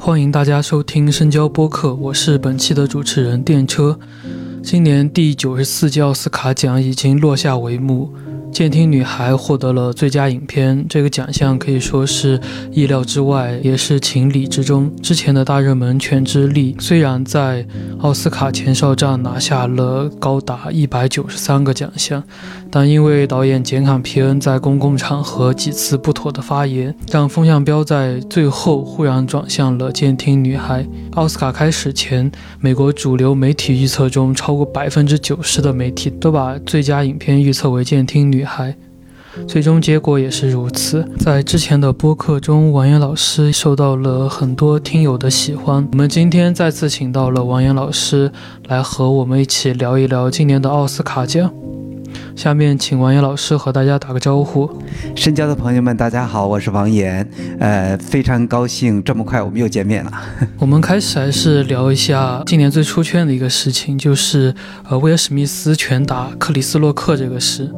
欢迎大家收听深交播客，我是本期的主持人电车。今年第九十四届奥斯卡奖已经落下帷幕。《监听女孩》获得了最佳影片，这个奖项可以说是意料之外，也是情理之中。之前的大热门《犬之力》虽然在奥斯卡前哨战拿下了高达一百九十三个奖项，但因为导演简·坎皮恩在公共场合几次不妥的发言，让风向标在最后忽然转向了《监听女孩》。奥斯卡开始前，美国主流媒体预测中，超过百分之九十的媒体都把最佳影片预测为《监听女》。女孩，最终结果也是如此。在之前的播客中，王岩老师受到了很多听友的喜欢。我们今天再次请到了王岩老师来和我们一起聊一聊今年的奥斯卡奖。下面请王岩老师和大家打个招呼。深交的朋友们，大家好，我是王岩。呃，非常高兴这么快我们又见面了。我们开始还是聊一下今年最出圈的一个事情，就是呃威尔史密斯拳打克里斯洛克这个事。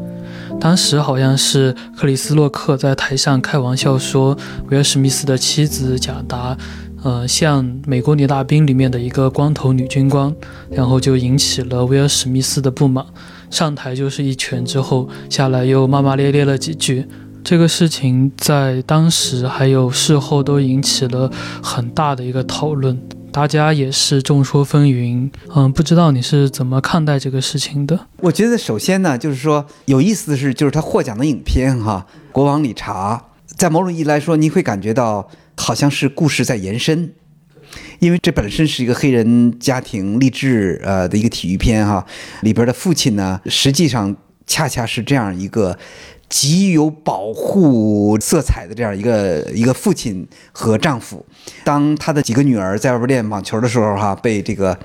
当时好像是克里斯洛克在台上开玩笑说，威尔史密斯的妻子贾达，呃，像美国女大兵里面的一个光头女军官，然后就引起了威尔史密斯的不满，上台就是一拳之后下来又骂骂咧咧了几句。这个事情在当时还有事后都引起了很大的一个讨论。大家也是众说纷纭，嗯，不知道你是怎么看待这个事情的？我觉得首先呢，就是说有意思的是，就是他获奖的影片哈，《国王理查》在某种意义来说，你会感觉到好像是故事在延伸，因为这本身是一个黑人家庭励志呃的一个体育片哈，里边的父亲呢，实际上恰恰是这样一个。极有保护色彩的这样一个一个父亲和丈夫，当他的几个女儿在外边练网球的时候，哈，被这个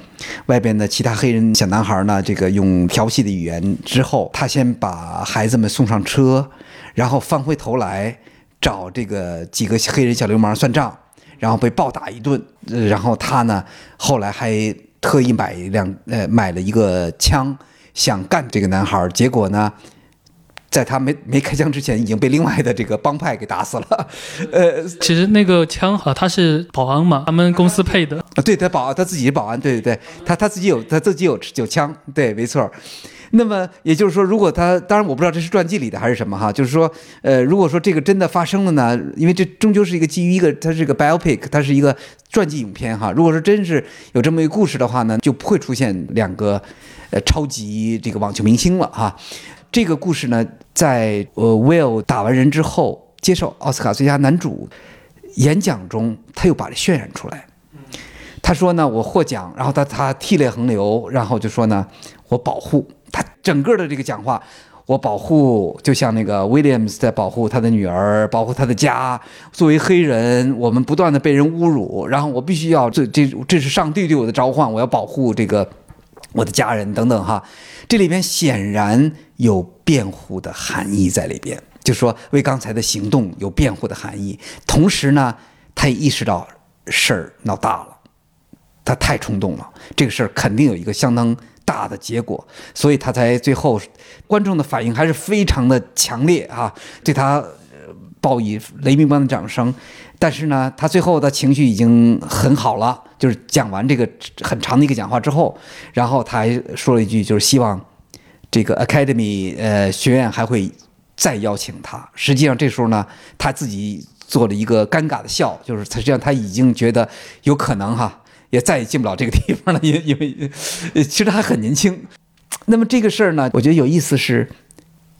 外边的其他黑人小男孩呢，这个用调戏的语言之后，他先把孩子们送上车，然后翻回头来找这个几个黑人小流氓算账，然后被暴打一顿，然后他呢，后来还特意买一辆呃买了一个枪，想干这个男孩，结果呢。在他没没开枪之前，已经被另外的这个帮派给打死了。呃，其实那个枪哈，他是保安嘛，他们公司配的啊。对他保他自己保安，对对对，他他自己有他自己有有枪，对，没错。那么也就是说，如果他当然我不知道这是传记里的还是什么哈，就是说，呃，如果说这个真的发生了呢，因为这终究是一个基于一个它是一个 biopic，它是一个传记影片哈。如果说真是有这么一个故事的话呢，就不会出现两个呃超级这个网球明星了哈。这个故事呢，在呃 Will 打完人之后，接受奥斯卡最佳男主演讲中，他又把这渲染出来。他说呢，我获奖，然后他他涕泪横流，然后就说呢，我保护他整个的这个讲话，我保护，就像那个 Williams 在保护他的女儿，保护他的家。作为黑人，我们不断的被人侮辱，然后我必须要这这这是上帝对我的召唤，我要保护这个我的家人等等哈。这里边显然有辩护的含义在里边，就是说为刚才的行动有辩护的含义。同时呢，他也意识到事儿闹大了，他太冲动了，这个事儿肯定有一个相当大的结果，所以他才最后观众的反应还是非常的强烈啊，对他报以雷鸣般的掌声。但是呢，他最后的情绪已经很好了。就是讲完这个很长的一个讲话之后，然后他还说了一句，就是希望这个 Academy 呃学院还会再邀请他。实际上这时候呢，他自己做了一个尴尬的笑，就是实际上他已经觉得有可能哈，也再也进不了这个地方了，因为因为其实还很年轻。那么这个事儿呢，我觉得有意思是，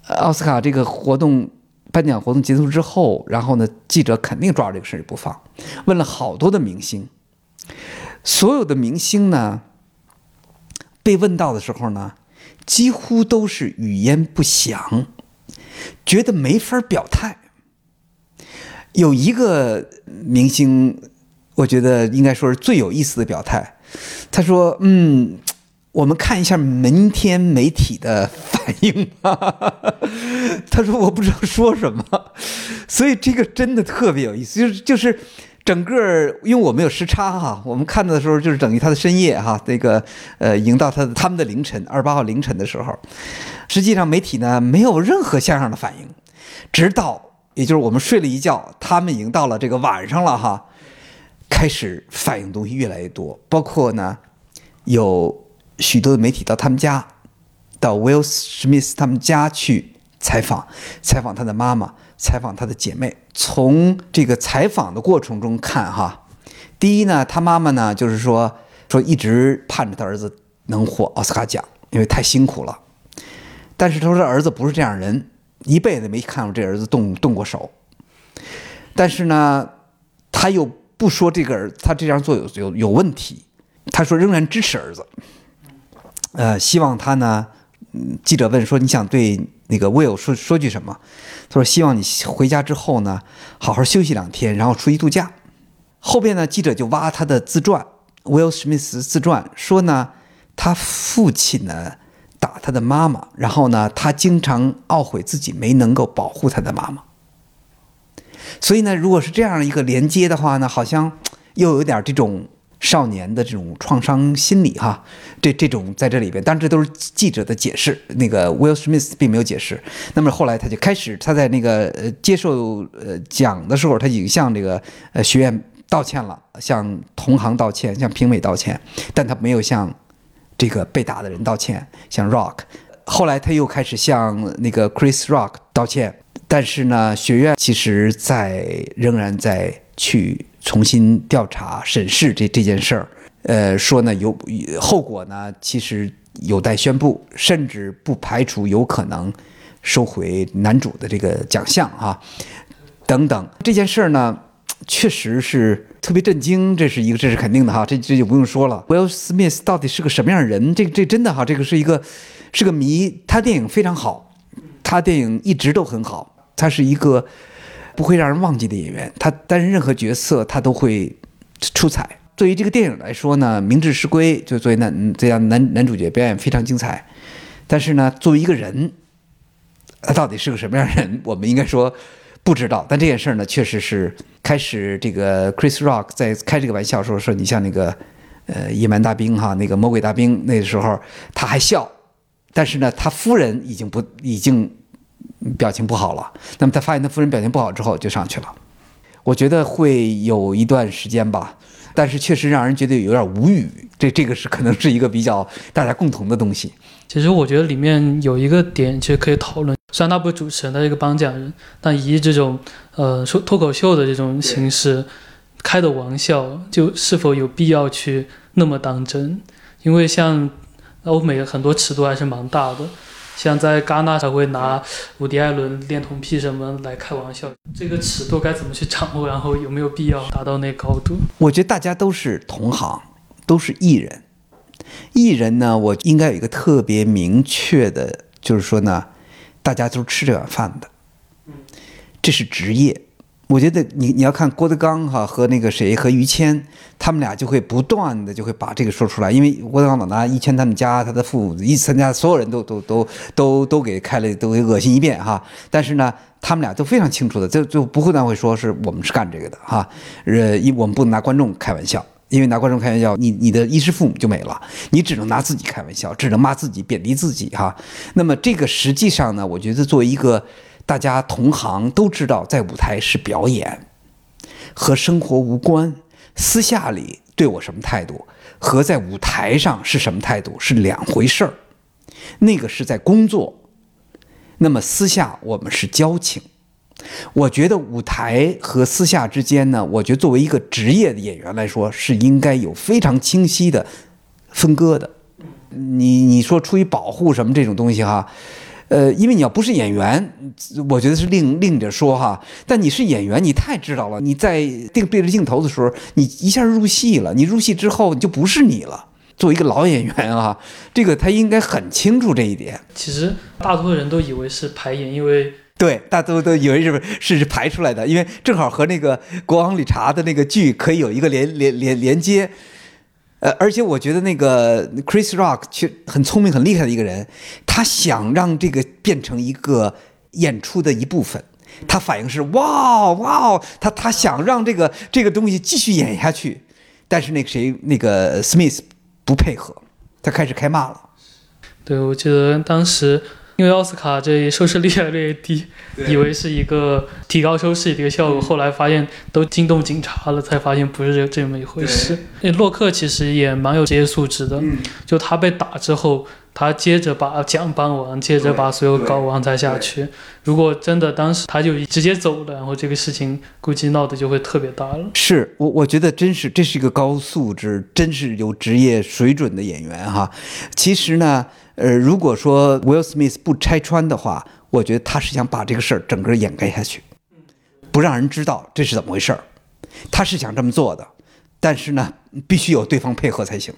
奥斯卡这个活动。颁奖活动结束之后，然后呢，记者肯定抓住这个事儿不放，问了好多的明星，所有的明星呢，被问到的时候呢，几乎都是语焉不详，觉得没法表态。有一个明星，我觉得应该说是最有意思的表态，他说：“嗯。”我们看一下明天媒体的反应。他说我不知道说什么，所以这个真的特别有意思，就是就是整个，因为我们有时差哈，我们看到的时候就是等于他的深夜哈，那个呃，迎到他的他们的凌晨，二十八号凌晨的时候，实际上媒体呢没有任何像样的反应，直到也就是我们睡了一觉，他们已经到了这个晚上了哈，开始反映东西越来越多，包括呢，有许多的媒体到他们家，到 Will Smith 他们家去采访，采访他的妈妈，采访他的姐妹。从这个采访的过程中看，哈，第一呢，他妈妈呢，就是说说一直盼着他儿子能获奥斯卡奖，因为太辛苦了。但是他说，儿子不是这样人，一辈子没看过这儿子动动过手。但是呢，他又不说这个儿他这样做有有有问题，他说仍然支持儿子。呃，希望他呢，嗯记者问说你想对那个 Will 说说句什么？他说希望你回家之后呢，好好休息两天，然后出去度假。后边呢，记者就挖他的自传，Will Smith 自传说呢，他父亲呢。打他的妈妈，然后呢，他经常懊悔自己没能够保护他的妈妈。所以呢，如果是这样一个连接的话呢，好像又有点这种少年的这种创伤心理哈。这这种在这里边，当然这都是记者的解释。那个 Will Smith 并没有解释。那么后来他就开始，他在那个呃接受呃讲的时候，他已经向这个呃学院道歉了，向同行道歉，向评委道歉，但他没有向。这个被打的人道歉，向 Rock，后来他又开始向那个 Chris Rock 道歉，但是呢，学院其实在仍然在去重新调查审视这这件事儿，呃，说呢有后果呢，其实有待宣布，甚至不排除有可能收回男主的这个奖项啊，等等这件事儿呢。确实是特别震惊，这是一个，这是肯定的哈，这这就不用说了。Will Smith 到底是个什么样的人？这这真的哈，这个是一个是个谜。他电影非常好，他电影一直都很好，他是一个不会让人忘记的演员。他担任任何角色，他都会出彩。对于这个电影来说呢，名至实归，就作为男这样男男主角表演非常精彩。但是呢，作为一个人，他到底是个什么样的人？我们应该说。不知道，但这件事呢，确实是开始。这个 Chris Rock 在开这个玩笑说说，你像那个呃野蛮大兵哈，那个魔鬼大兵，那时候他还笑，但是呢，他夫人已经不已经表情不好了。那么他发现他夫人表情不好之后，就上去了。我觉得会有一段时间吧，但是确实让人觉得有点无语。这这个是可能是一个比较大家共同的东西。其实我觉得里面有一个点，其实可以讨论。虽然他不是主持人，他是一个颁奖人，但以这种呃说脱口秀的这种形式开的玩笑，就是否有必要去那么当真？因为像欧美很多尺度还是蛮大的，像在戛纳才会拿伍迪·艾伦恋童癖什么来开玩笑，这个尺度该怎么去掌握？然后有没有必要达到那高度？我觉得大家都是同行，都是艺人。艺人呢，我应该有一个特别明确的，就是说呢。大家都是吃这碗饭的，这是职业。我觉得你你要看郭德纲哈和那个谁和于谦，他们俩就会不断的就会把这个说出来。因为郭德纲老拿于谦他们家他的父母一参加，所有人都都都都都给开了，都给恶心一遍哈。但是呢，他们俩都非常清楚的，就就不会那会说是我们是干这个的哈。呃，一我们不能拿观众开玩笑。因为拿观众开玩笑，你你的衣食父母就没了，你只能拿自己开玩笑，只能骂自己、贬低自己哈。那么这个实际上呢，我觉得作为一个大家同行都知道，在舞台是表演，和生活无关。私下里对我什么态度，和在舞台上是什么态度是两回事儿。那个是在工作，那么私下我们是交情。我觉得舞台和私下之间呢，我觉得作为一个职业的演员来说，是应该有非常清晰的分割的。你你说出于保护什么这种东西哈，呃，因为你要不是演员，我觉得是另另着说哈。但你是演员，你太知道了。你在定对着镜头的时候，你一下入戏了。你入戏之后，你就不是你了。作为一个老演员啊，这个他应该很清楚这一点。其实大多数人都以为是排演，因为。对，大家都都以为是是排出来的，因为正好和那个国王理查的那个剧可以有一个连连连连接。呃，而且我觉得那个 Chris Rock 却很聪明、很厉害的一个人，他想让这个变成一个演出的一部分。他反应是哇哇，他他想让这个这个东西继续演下去，但是那个谁那个 Smith 不配合，他开始开骂了。对，我记得当时。因为奥斯卡这收视率越来越低，以为是一个提高收视的一个效果，后来发现都惊动警察了，才发现不是这么一回事。那洛克其实也蛮有职业素质的，就他被打之后。他接着把奖颁完，接着把所有搞完才下去。如果真的当时他就直接走了，然后这个事情估计闹得就会特别大了。是我，我觉得真是这是一个高素质、真是有职业水准的演员哈。其实呢，呃，如果说 Will Smith 不拆穿的话，我觉得他是想把这个事儿整个掩盖下去，不让人知道这是怎么回事儿。他是想这么做的。但是呢，必须有对方配合才行。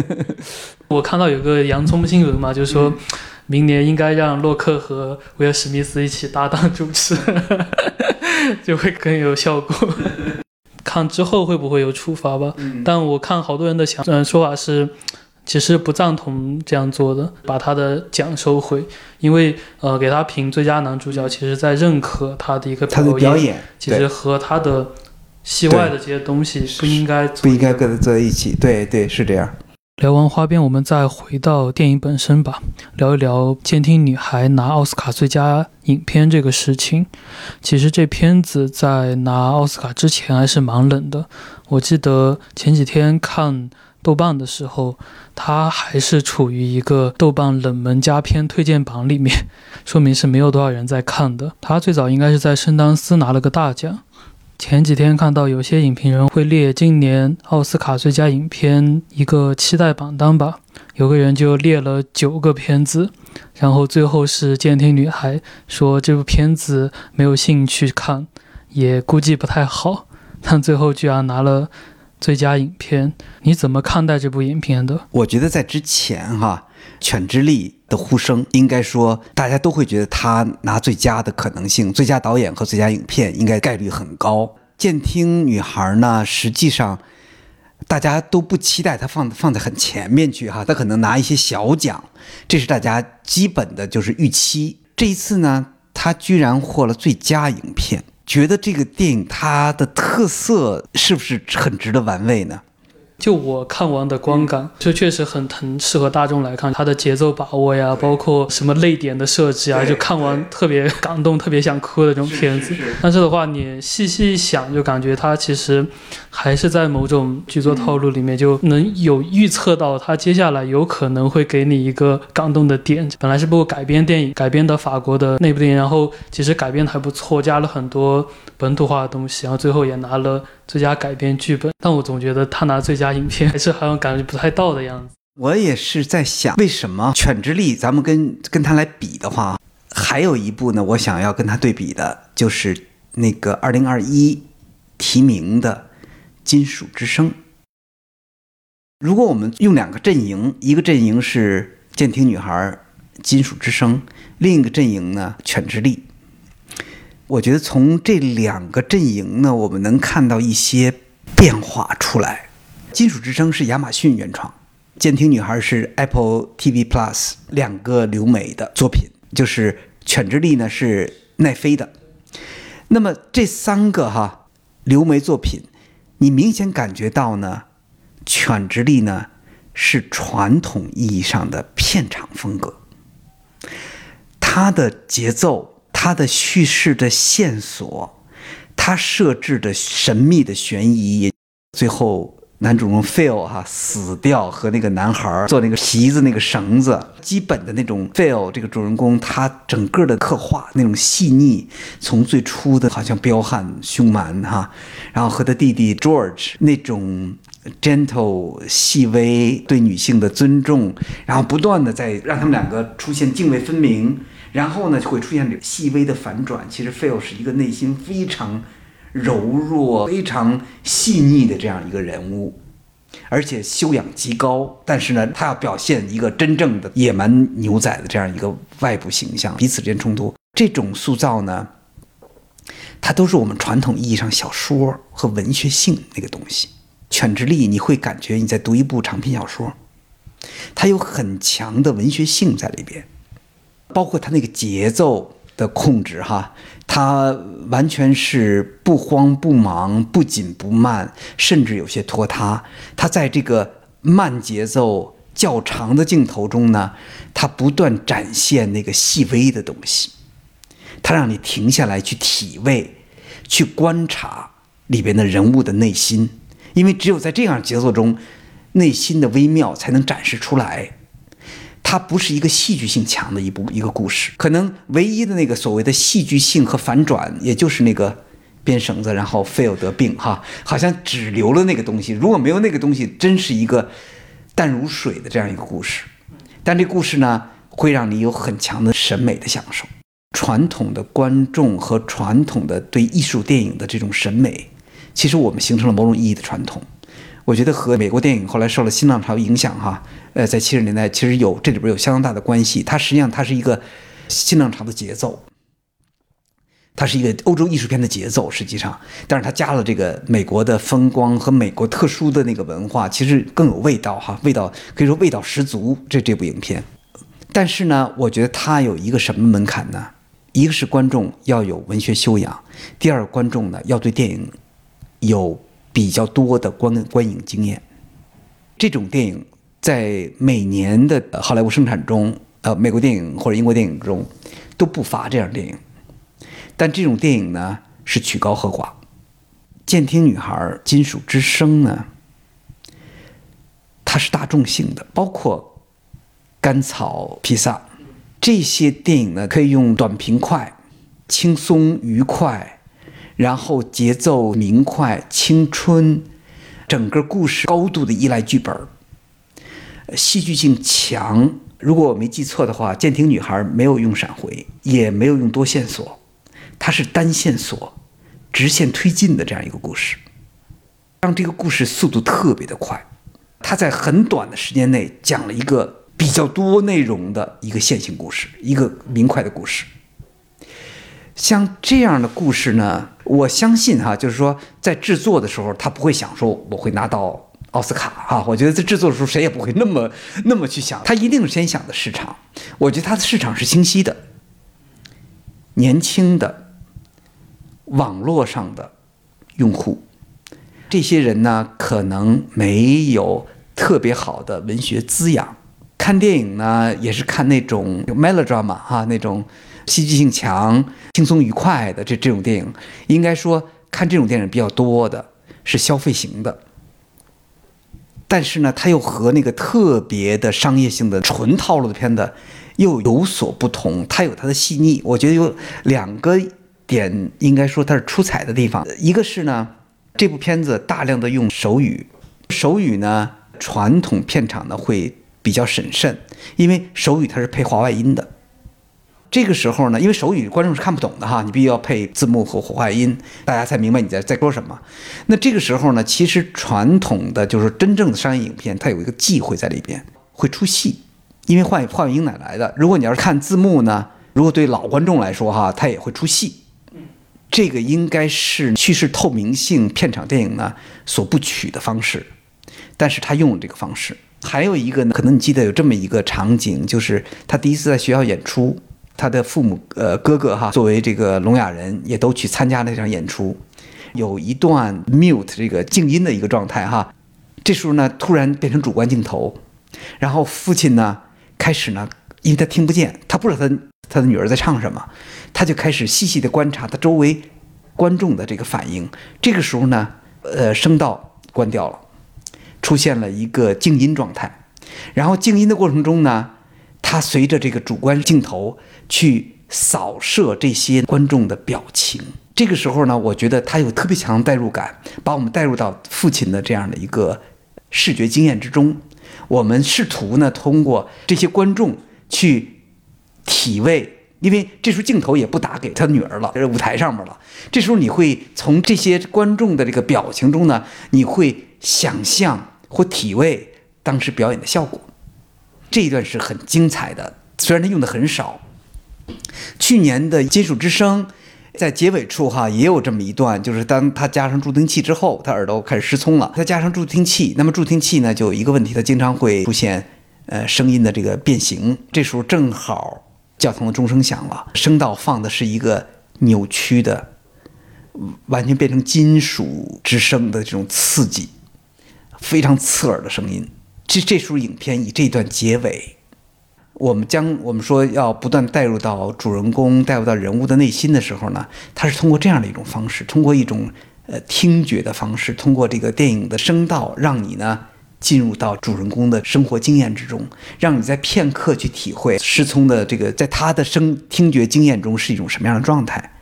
我看到有个洋葱新闻嘛，就是说明年应该让洛克和威尔史密斯一起搭档主持，就会更有效果。看之后会不会有处罚吧？但我看好多人的想嗯说法是，其实不赞同这样做的，把他的奖收回，因为呃给他评最佳男主角，其实在认可他的一个表演，其实和他的。戏外的这些东西不应该不应该跟它在一起，对对是这样。聊完花边，我们再回到电影本身吧，聊一聊《监听女孩》拿奥斯卡最佳影片这个事情。其实这片子在拿奥斯卡之前还是蛮冷的。我记得前几天看豆瓣的时候，它还是处于一个豆瓣冷门佳片推荐榜里面，说明是没有多少人在看的。它最早应该是在圣丹斯拿了个大奖。前几天看到有些影评人会列今年奥斯卡最佳影片一个期待榜单吧，有个人就列了九个片子，然后最后是《监听女孩》，说这部片子没有兴趣看，也估计不太好，但最后居然拿了最佳影片。你怎么看待这部影片的？我觉得在之前哈。犬之力的呼声，应该说大家都会觉得他拿最佳的可能性，最佳导演和最佳影片应该概率很高。监听女孩呢，实际上大家都不期待他放放在很前面去哈，他可能拿一些小奖，这是大家基本的就是预期。这一次呢，他居然获了最佳影片，觉得这个电影它的特色是不是很值得玩味呢？就我看完的观感，就确实很很适合大众来看，它的节奏把握呀，包括什么泪点的设置啊，就看完特别感动，特别想哭的这种片子。但是的话，你细细一想，就感觉它其实还是在某种剧作套路里面，就能有预测到它接下来有可能会给你一个感动的点。本来是部改编电影，改编的法国的那部电影，然后其实改编的还不错，加了很多本土化的东西，然后最后也拿了。最佳改编剧本，但我总觉得他拿最佳影片还是好像感觉不太到的样子。我也是在想，为什么《犬之力》咱们跟跟他来比的话，还有一部呢？我想要跟他对比的，就是那个二零二一提名的《金属之声》。如果我们用两个阵营，一个阵营是《监听女孩》《金属之声》，另一个阵营呢，《犬之力》。我觉得从这两个阵营呢，我们能看到一些变化出来。《金属之声》是亚马逊原创，《监听女孩》是 Apple TV Plus 两个留美的作品，就是《犬之力》呢是奈飞的。那么这三个哈留美作品，你明显感觉到呢，《犬之力》呢是传统意义上的片场风格，它的节奏。它的叙事的线索，它设置的神秘的悬疑，最后男主人公 Phil 哈死掉和那个男孩做那个席子那个绳子，基本的那种 Phil 这个主人公他整个的刻画那种细腻，从最初的好像彪悍凶蛮哈，然后和他弟弟 George 那种 gentle 细微对女性的尊重，然后不断的在让他们两个出现泾渭分明。然后呢，就会出现细微的反转。其实 Phil 是一个内心非常柔弱、非常细腻的这样一个人物，而且修养极高。但是呢，他要表现一个真正的野蛮牛仔的这样一个外部形象，彼此之间冲突。这种塑造呢，它都是我们传统意义上小说和文学性那个东西。犬之力，你会感觉你在读一部长篇小说，它有很强的文学性在里边。包括它那个节奏的控制，哈，他完全是不慌不忙、不紧不慢，甚至有些拖沓。他在这个慢节奏、较长的镜头中呢，他不断展现那个细微的东西，他让你停下来去体味、去观察里边的人物的内心，因为只有在这样节奏中，内心的微妙才能展示出来。它不是一个戏剧性强的一部一个故事，可能唯一的那个所谓的戏剧性和反转，也就是那个编绳子然后菲尔得病哈，好像只留了那个东西。如果没有那个东西，真是一个淡如水的这样一个故事。但这故事呢，会让你有很强的审美的享受。传统的观众和传统的对艺术电影的这种审美，其实我们形成了某种意义的传统。我觉得和美国电影后来受了新浪潮影响，哈，呃，在七十年代其实有这里边有相当大的关系。它实际上它是一个新浪潮的节奏，它是一个欧洲艺术片的节奏，实际上，但是它加了这个美国的风光和美国特殊的那个文化，其实更有味道，哈，味道可以说味道十足。这这部影片，但是呢，我觉得它有一个什么门槛呢？一个是观众要有文学修养，第二观众呢要对电影有。比较多的观观影经验，这种电影在每年的好莱坞生产中，呃，美国电影或者英国电影中都不乏这样的电影，但这种电影呢是曲高和寡。《监听女孩》《金属之声》呢，它是大众性的，包括《甘草披萨》这些电影呢，可以用短平快、轻松愉快。然后节奏明快、青春，整个故事高度的依赖剧本，戏剧性强。如果我没记错的话，《舰艇女孩》没有用闪回，也没有用多线索，它是单线索、直线推进的这样一个故事，让这个故事速度特别的快。它在很短的时间内讲了一个比较多内容的一个线性故事，一个明快的故事。像这样的故事呢？我相信哈，就是说在制作的时候，他不会想说我会拿到奥斯卡哈。我觉得在制作的时候，谁也不会那么那么去想，他一定是先想的市场。我觉得他的市场是清晰的，年轻的网络上的用户，这些人呢可能没有特别好的文学滋养，看电影呢也是看那种 melodrama 哈那种。戏剧性强、轻松愉快的这这种电影，应该说看这种电影比较多的是消费型的。但是呢，它又和那个特别的商业性的纯套路的片子又有所不同，它有它的细腻。我觉得有两个点，应该说它是出彩的地方。一个是呢，这部片子大量的用手语，手语呢，传统片场呢会比较审慎，因为手语它是配话外音的。这个时候呢，因为手语观众是看不懂的哈，你必须要配字幕和话外音，大家才明白你在在说什么。那这个时候呢，其实传统的就是真正的商业影片，它有一个忌讳在里边，会出戏，因为话话外音哪来的？如果你要是看字幕呢，如果对老观众来说哈，他也会出戏。这个应该是叙事透明性片场电影呢所不取的方式，但是他用了这个方式。还有一个呢，可能你记得有这么一个场景，就是他第一次在学校演出。他的父母，呃，哥哥哈，作为这个聋哑人，也都去参加那场演出。有一段 mute 这个静音的一个状态哈，这时候呢，突然变成主观镜头，然后父亲呢，开始呢，因为他听不见，他不知道他他的女儿在唱什么，他就开始细细的观察他周围观众的这个反应。这个时候呢，呃，声道关掉了，出现了一个静音状态，然后静音的过程中呢。他随着这个主观镜头去扫射这些观众的表情，这个时候呢，我觉得他有特别强的代入感，把我们带入到父亲的这样的一个视觉经验之中。我们试图呢，通过这些观众去体味，因为这时候镜头也不打给他女儿了，在舞台上面了。这时候你会从这些观众的这个表情中呢，你会想象或体味当时表演的效果。这一段是很精彩的，虽然他用的很少。去年的《金属之声》在结尾处哈也有这么一段，就是当他加上助听器之后，他耳朵开始失聪了。他加上助听器，那么助听器呢就有一个问题，它经常会出现呃声音的这个变形。这时候正好教堂的钟声响了，声道放的是一个扭曲的，完全变成金属之声的这种刺激，非常刺耳的声音。这这时候影片以这段结尾，我们将我们说要不断带入到主人公、带入到人物的内心的时候呢，他是通过这样的一种方式，通过一种呃听觉的方式，通过这个电影的声道，让你呢进入到主人公的生活经验之中，让你在片刻去体会失聪的这个在他的声听觉经验中是一种什么样的状态。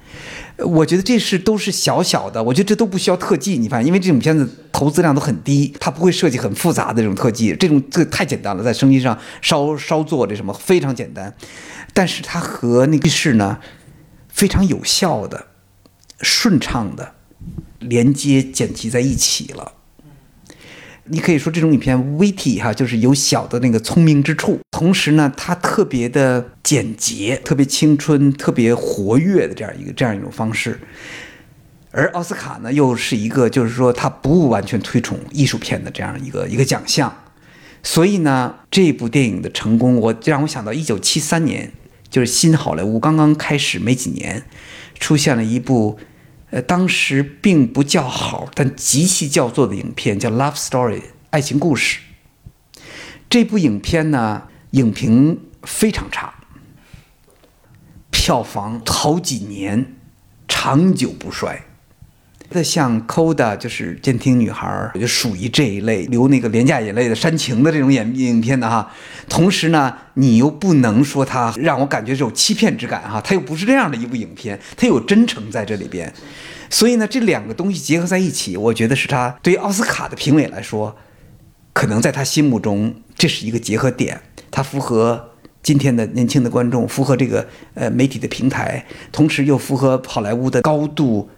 我觉得这是都是小小的，我觉得这都不需要特技。你发现，因为这种片子投资量都很低，它不会设计很复杂的这种特技，这种这太简单了，在声音上稍稍做这什么非常简单，但是它和那个是呢非常有效的、顺畅的连接剪辑在一起了。你可以说这种影片 witty 哈，就是有小的那个聪明之处，同时呢，它特别的简洁，特别青春，特别活跃的这样一个这样一种方式。而奥斯卡呢，又是一个就是说它不完全推崇艺术片的这样一个一个奖项，所以呢，这部电影的成功，我让我想到一九七三年，就是新好莱坞刚刚开始没几年，出现了一部。呃，当时并不叫好，但极其叫座的影片叫《Love Story》爱情故事。这部影片呢，影评非常差，票房好几年长久不衰。那像《Coda》就是监听女孩，就属于这一类流那个廉价眼泪的煽情的这种影影片的哈。同时呢，你又不能说它让我感觉这种欺骗之感哈，它又不是这样的一部影片，它有真诚在这里边。所以呢，这两个东西结合在一起，我觉得是他对于奥斯卡的评委来说，可能在他心目中这是一个结合点，它符合今天的年轻的观众，符合这个呃媒体的平台，同时又符合好莱坞的高度。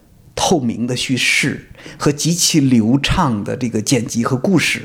透明的叙事和极其流畅的这个剪辑和故事，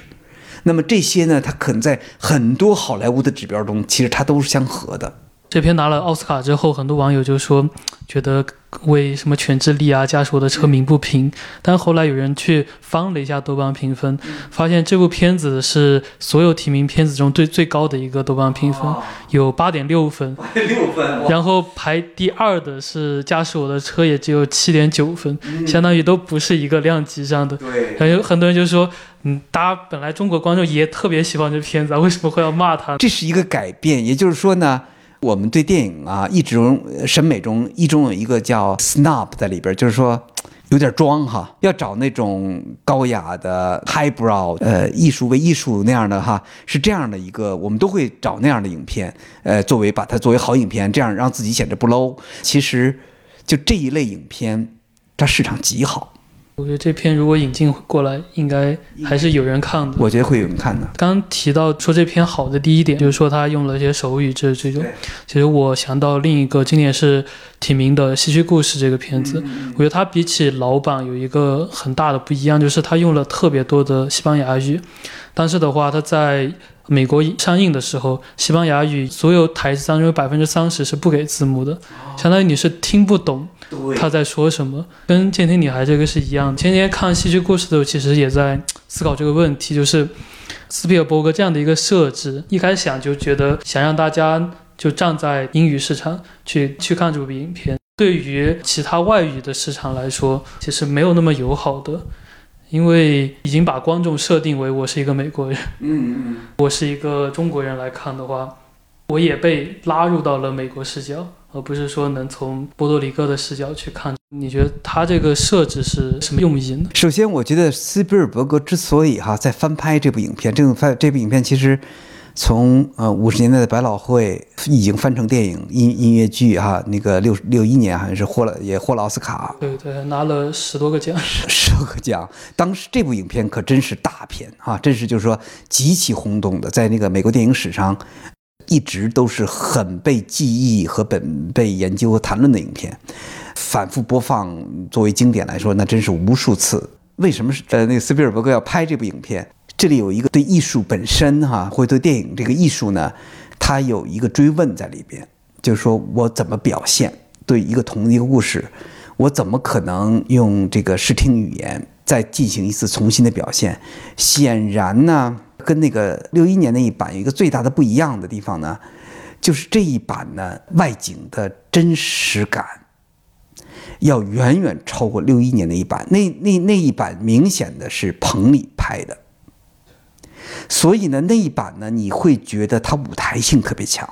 那么这些呢，它可能在很多好莱坞的指标中，其实它都是相合的。这片拿了奥斯卡之后，很多网友就说，觉得为什么全智利啊、驾驶我的车鸣不平。但后来有人去翻了一下豆瓣评分，发现这部片子是所有提名片子中最最高的一个豆瓣评分，有八点六分。六分。然后排第二的是驾驶我的车，也只有七点九分，相当于都不是一个量级上的。对。还有很多人就说，嗯，大家本来中国观众也特别喜欢这片子，为什么会要骂他？这是一个改变，也就是说呢。我们对电影啊，一直审美中一中有一个叫 snob 在里边，就是说有点装哈，要找那种高雅的 highbrow，呃，艺术为艺术那样的哈，是这样的一个，我们都会找那样的影片，呃，作为把它作为好影片，这样让自己显得不 low。其实就这一类影片，它市场极好。我觉得这篇如果引进过来，应该还是有人看的。我觉得会有人看的。刚提到说这篇好的第一点，就是说他用了一些手语，这这种。其实我想到另一个今年是提名的《戏剧故事》这个片子，我觉得它比起老版有一个很大的不一样，就是它用了特别多的西班牙语。但是的话，它在美国上映的时候，西班牙语所有台词当中有百分之三十是不给字幕的，相当于你是听不懂。他在说什么？跟《监听女孩》这个是一样。前天看戏剧故事的时候，其实也在思考这个问题，就是斯皮尔伯格这样的一个设置，一开始想就觉得想让大家就站在英语市场去去看这部影片，对于其他外语的市场来说，其实没有那么友好的，因为已经把观众设定为我是一个美国人，嗯嗯，我是一个中国人来看的话，我也被拉入到了美国视角。而不是说能从波多黎各的视角去看，你觉得他这个设置是什么用意呢？首先，我觉得斯皮尔伯格之所以哈在翻拍这部影片，这部翻这部影片其实从呃五十年代的百老汇已经翻成电影音音乐剧哈，那个六六一年好像是获了也获了奥斯卡，对对，拿了十多个奖，十多个奖。当时这部影片可真是大片啊，真是就是说极其轰动的，在那个美国电影史上。一直都是很被记忆和本被研究和谈论的影片，反复播放作为经典来说，那真是无数次。为什么是呃那个斯皮尔伯格要拍这部影片？这里有一个对艺术本身哈，或者对电影这个艺术呢，它有一个追问在里边，就是说我怎么表现对一个同一个故事，我怎么可能用这个视听语言再进行一次重新的表现？显然呢。跟那个六一年那一版有一个最大的不一样的地方呢，就是这一版呢外景的真实感要远远超过六一年那一版。那那那一版明显的是棚里拍的，所以呢，那一版呢，你会觉得它舞台性特别强，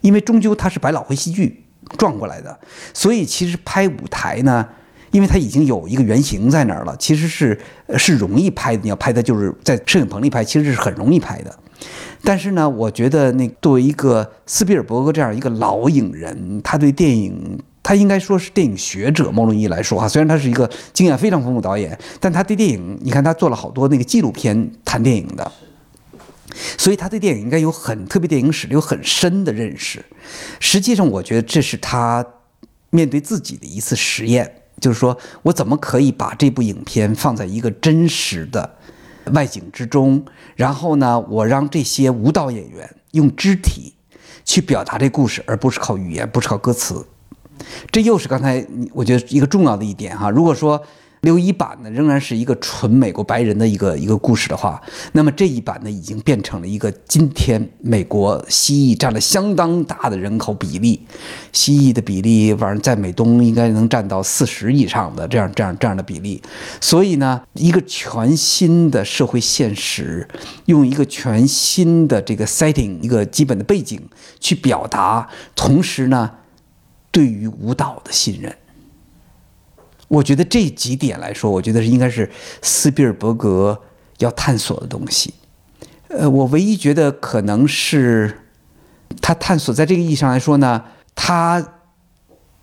因为终究它是百老汇戏剧撞过来的，所以其实拍舞台呢，因为它已经有一个原型在那儿了，其实是是容易拍的。你要拍的就是在摄影棚里拍，其实是很容易拍的。但是呢，我觉得那作为一个斯皮尔伯格这样一个老影人，他对电影，他应该说是电影学者，某种意义来说啊，虽然他是一个经验非常丰富导演，但他对电影，你看他做了好多那个纪录片谈电影的，所以他对电影应该有很特别电影史有很深的认识。实际上，我觉得这是他面对自己的一次实验，就是说我怎么可以把这部影片放在一个真实的。外景之中，然后呢，我让这些舞蹈演员用肢体去表达这故事，而不是靠语言，不是靠歌词。这又是刚才我觉得一个重要的一点哈。如果说。六一版呢，仍然是一个纯美国白人的一个一个故事的话，那么这一版呢，已经变成了一个今天美国蜥蜴占了相当大的人口比例，蜥蜴的比例，反正在美东应该能占到四十以上的这样这样这样的比例。所以呢，一个全新的社会现实，用一个全新的这个 setting，一个基本的背景去表达，同时呢，对于舞蹈的信任。我觉得这几点来说，我觉得是应该是斯皮尔伯格要探索的东西。呃，我唯一觉得可能是他探索，在这个意义上来说呢，他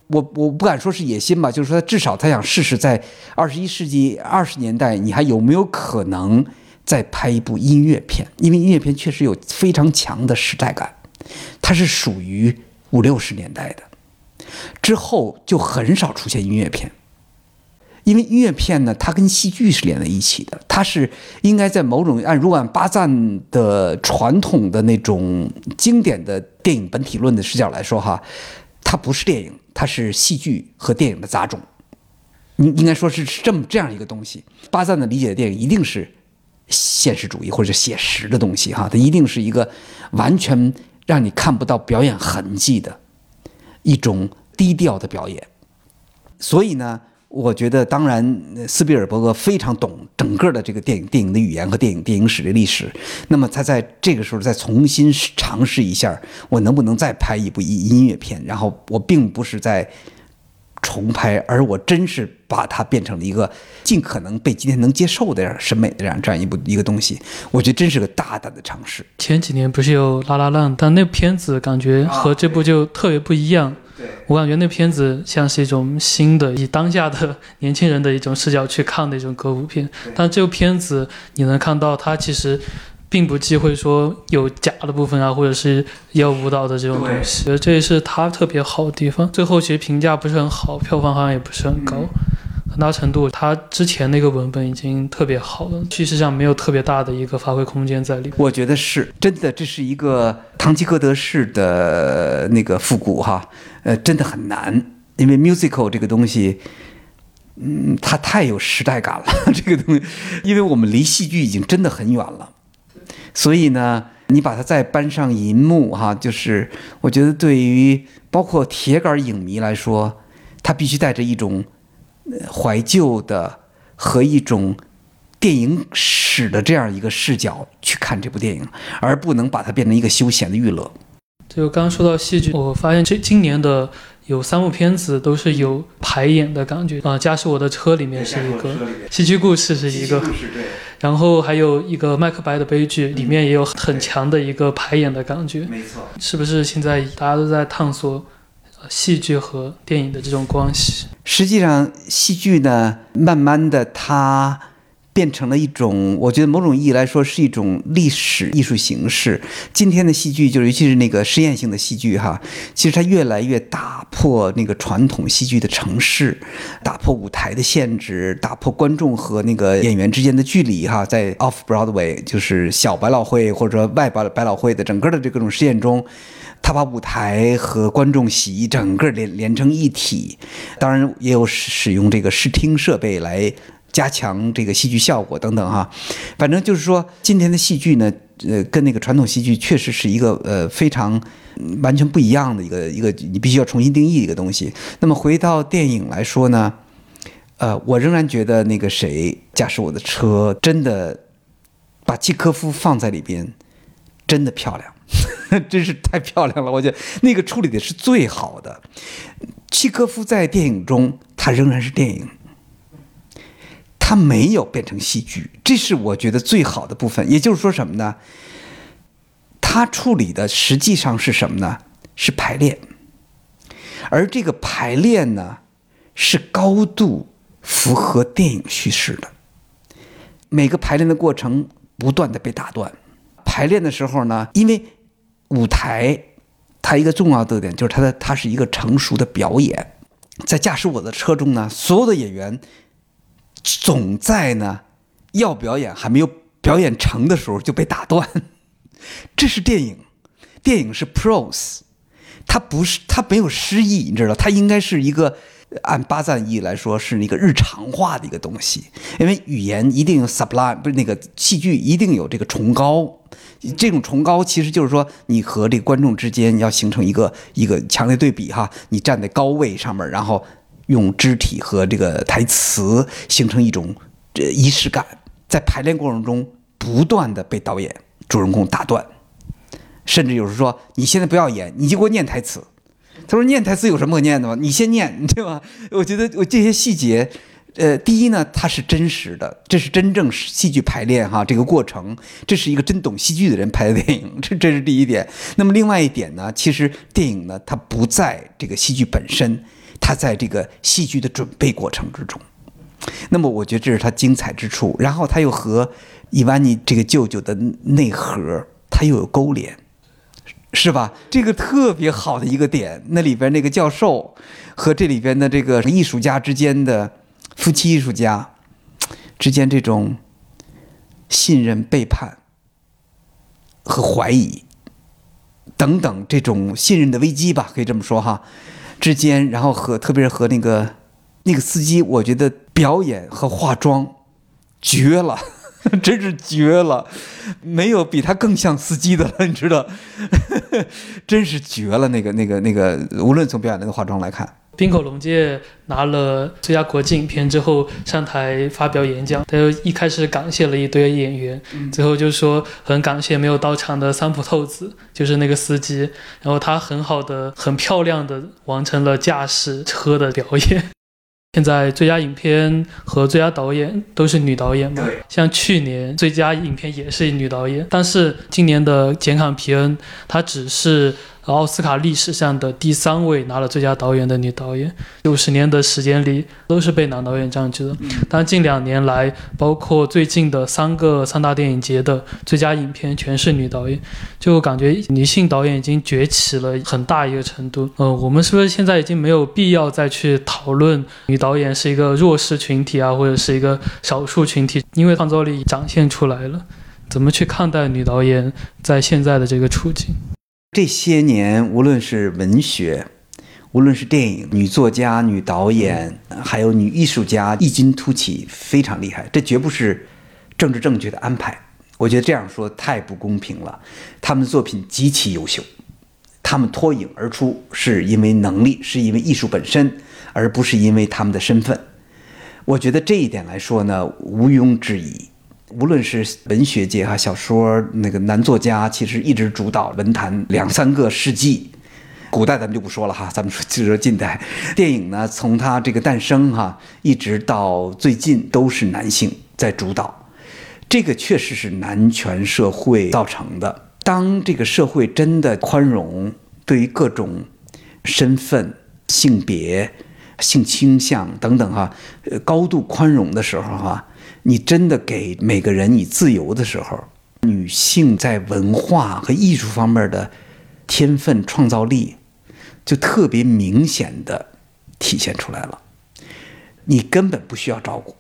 我我不敢说是野心吧，就是说至少他想试试在二十一世纪二十年代，你还有没有可能再拍一部音乐片？因为音乐片确实有非常强的时代感，它是属于五六十年代的，之后就很少出现音乐片。因为音乐片呢，它跟戏剧是连在一起的，它是应该在某种按如果按巴赞的传统的那种经典的电影本体论的视角来说哈，它不是电影，它是戏剧和电影的杂种，应应该说是这么这样一个东西。巴赞的理解的电影一定是现实主义或者写实的东西哈，它一定是一个完全让你看不到表演痕迹的一种低调的表演，所以呢。我觉得，当然，斯皮尔伯格非常懂整个的这个电影、电影的语言和电影、电影史的历史。那么，他在这个时候再重新尝试一下，我能不能再拍一部音音乐片？然后，我并不是在重拍，而我真是把它变成了一个尽可能被今天能接受的审美的这样这样一部一个东西。我觉得真是个大胆的尝试。前几年不是有《拉拉浪》，但那片子感觉和这部就特别不一样。我感觉那片子像是一种新的，以当下的年轻人的一种视角去看的一种歌舞片。但这个片子你能看到，它其实并不忌讳说有假的部分啊，或者是要舞蹈的这种东西。这也是它特别好的地方。最后其实评价不是很好，票房好像也不是很高。很大程度，他之前那个文本已经特别好了，叙事上没有特别大的一个发挥空间在里。我觉得是真的，这是一个堂吉诃德式的那个复古哈，呃，真的很难，因为 musical 这个东西，嗯，它太有时代感了。这个东西，因为我们离戏剧已经真的很远了，所以呢，你把它再搬上银幕哈，就是我觉得对于包括铁杆影迷来说，它必须带着一种。怀旧的和一种电影史的这样一个视角去看这部电影，而不能把它变成一个休闲的娱乐。就刚刚说到戏剧，我发现这今年的有三部片子都是有排演的感觉啊，《家是我的车》里面是一个戏剧故事是一个，然后还有一个麦克白的悲剧里面也有很强的一个排演的感觉。没错，是不是现在大家都在探索？戏剧和电影的这种关系，实际上戏剧呢，慢慢的它变成了一种，我觉得某种意义来说是一种历史艺术形式。今天的戏剧，就是尤其是那个实验性的戏剧哈，其实它越来越打破那个传统戏剧的城市，打破舞台的限制，打破观众和那个演员之间的距离哈，在 Off Broadway 就是小百老汇或者说外百百老汇的整个的这各种实验中。他把舞台和观众席整个连连成一体，当然也有使用这个视听设备来加强这个戏剧效果等等哈。反正就是说，今天的戏剧呢，呃，跟那个传统戏剧确实是一个呃非常完全不一样的一个一个你必须要重新定义一个东西。那么回到电影来说呢，呃，我仍然觉得那个谁驾驶我的车真的把契科夫放在里边，真的漂亮，真是太漂亮了。我觉得那个处理的是最好的。契科夫在电影中，他仍然是电影，他没有变成戏剧，这是我觉得最好的部分。也就是说什么呢？他处理的实际上是什么呢？是排练，而这个排练呢，是高度符合电影叙事的。每个排练的过程不断的被打断，排练的时候呢，因为舞台它一个重要特点就是它的它是一个成熟的表演，在驾驶我的车中呢，所有的演员总在呢要表演还没有表演成的时候就被打断，这是电影，电影是 prose，它不是它没有诗意，你知道，它应该是一个。按巴赞意义来说，是一个日常化的一个东西，因为语言一定有 sublime，不是那个戏剧一定有这个崇高，这种崇高其实就是说你和这个观众之间要形成一个一个强烈对比哈，你站在高位上面，然后用肢体和这个台词形成一种这仪式感，在排练过程中不断的被导演主人公打断，甚至有时说你现在不要演，你就给我念台词。他说：“念台词有什么可念的吗？你先念，对吧？我觉得我这些细节，呃，第一呢，它是真实的，这是真正戏剧排练哈，这个过程，这是一个真懂戏剧的人拍的电影，这这是第一点。那么另外一点呢，其实电影呢，它不在这个戏剧本身，它在这个戏剧的准备过程之中。那么我觉得这是它精彩之处。然后它又和伊万尼这个舅舅的内核，它又有勾连。”是吧？这个特别好的一个点，那里边那个教授和这里边的这个艺术家之间的夫妻艺术家之间这种信任、背叛和怀疑等等这种信任的危机吧，可以这么说哈。之间，然后和特别是和那个那个司机，我觉得表演和化妆绝了。真是绝了，没有比他更像司机的了，你知道？真是绝了，那个、那个、那个，无论从表演那个化妆来看，冰口龙介拿了最佳国际影片之后上台发表演讲，他就一开始感谢了一堆演员，最后就说很感谢没有到场的三浦透子，就是那个司机，然后他很好的、很漂亮的完成了驾驶车的表演。现在最佳影片和最佳导演都是女导演嘛？像去年最佳影片也是女导演，但是今年的简·坎皮恩她只是。奥斯卡历史上的第三位拿了最佳导演的女导演，九十年的时间里都是被男导演占据的。但近两年来，包括最近的三个三大电影节的最佳影片全是女导演，就感觉女性导演已经崛起了很大一个程度。呃，我们是不是现在已经没有必要再去讨论女导演是一个弱势群体啊，或者是一个少数群体？因为创造力展现出来了，怎么去看待女导演在现在的这个处境？这些年，无论是文学，无论是电影，女作家、女导演，还有女艺术家异军突起，非常厉害。这绝不是政治正确的安排。我觉得这样说太不公平了。他们的作品极其优秀，他们脱颖而出是因为能力，是因为艺术本身，而不是因为他们的身份。我觉得这一点来说呢，毋庸置疑。无论是文学界哈，小说那个男作家，其实一直主导文坛两三个世纪。古代咱们就不说了哈，咱们说就说近代。电影呢，从它这个诞生哈，一直到最近都是男性在主导。这个确实是男权社会造成的。当这个社会真的宽容，对于各种身份、性别、性倾向等等哈，呃，高度宽容的时候哈。你真的给每个人以自由的时候，女性在文化和艺术方面的天分创造力就特别明显的体现出来了。你根本不需要照顾。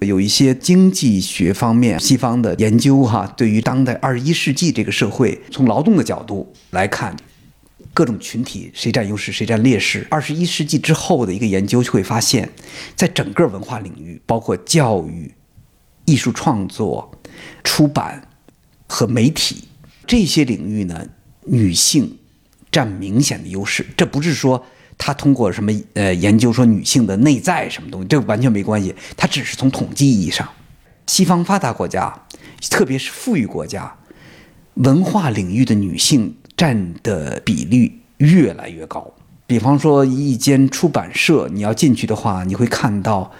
有一些经济学方面西方的研究哈，对于当代二十一世纪这个社会，从劳动的角度来看，各种群体谁占优势谁占劣势。二十一世纪之后的一个研究就会发现，在整个文化领域，包括教育。艺术创作、出版和媒体这些领域呢，女性占明显的优势。这不是说他通过什么呃研究说女性的内在什么东西，这完全没关系。他只是从统计意义上，西方发达国家，特别是富裕国家，文化领域的女性占的比例越来越高。比方说，一间出版社，你要进去的话，你会看到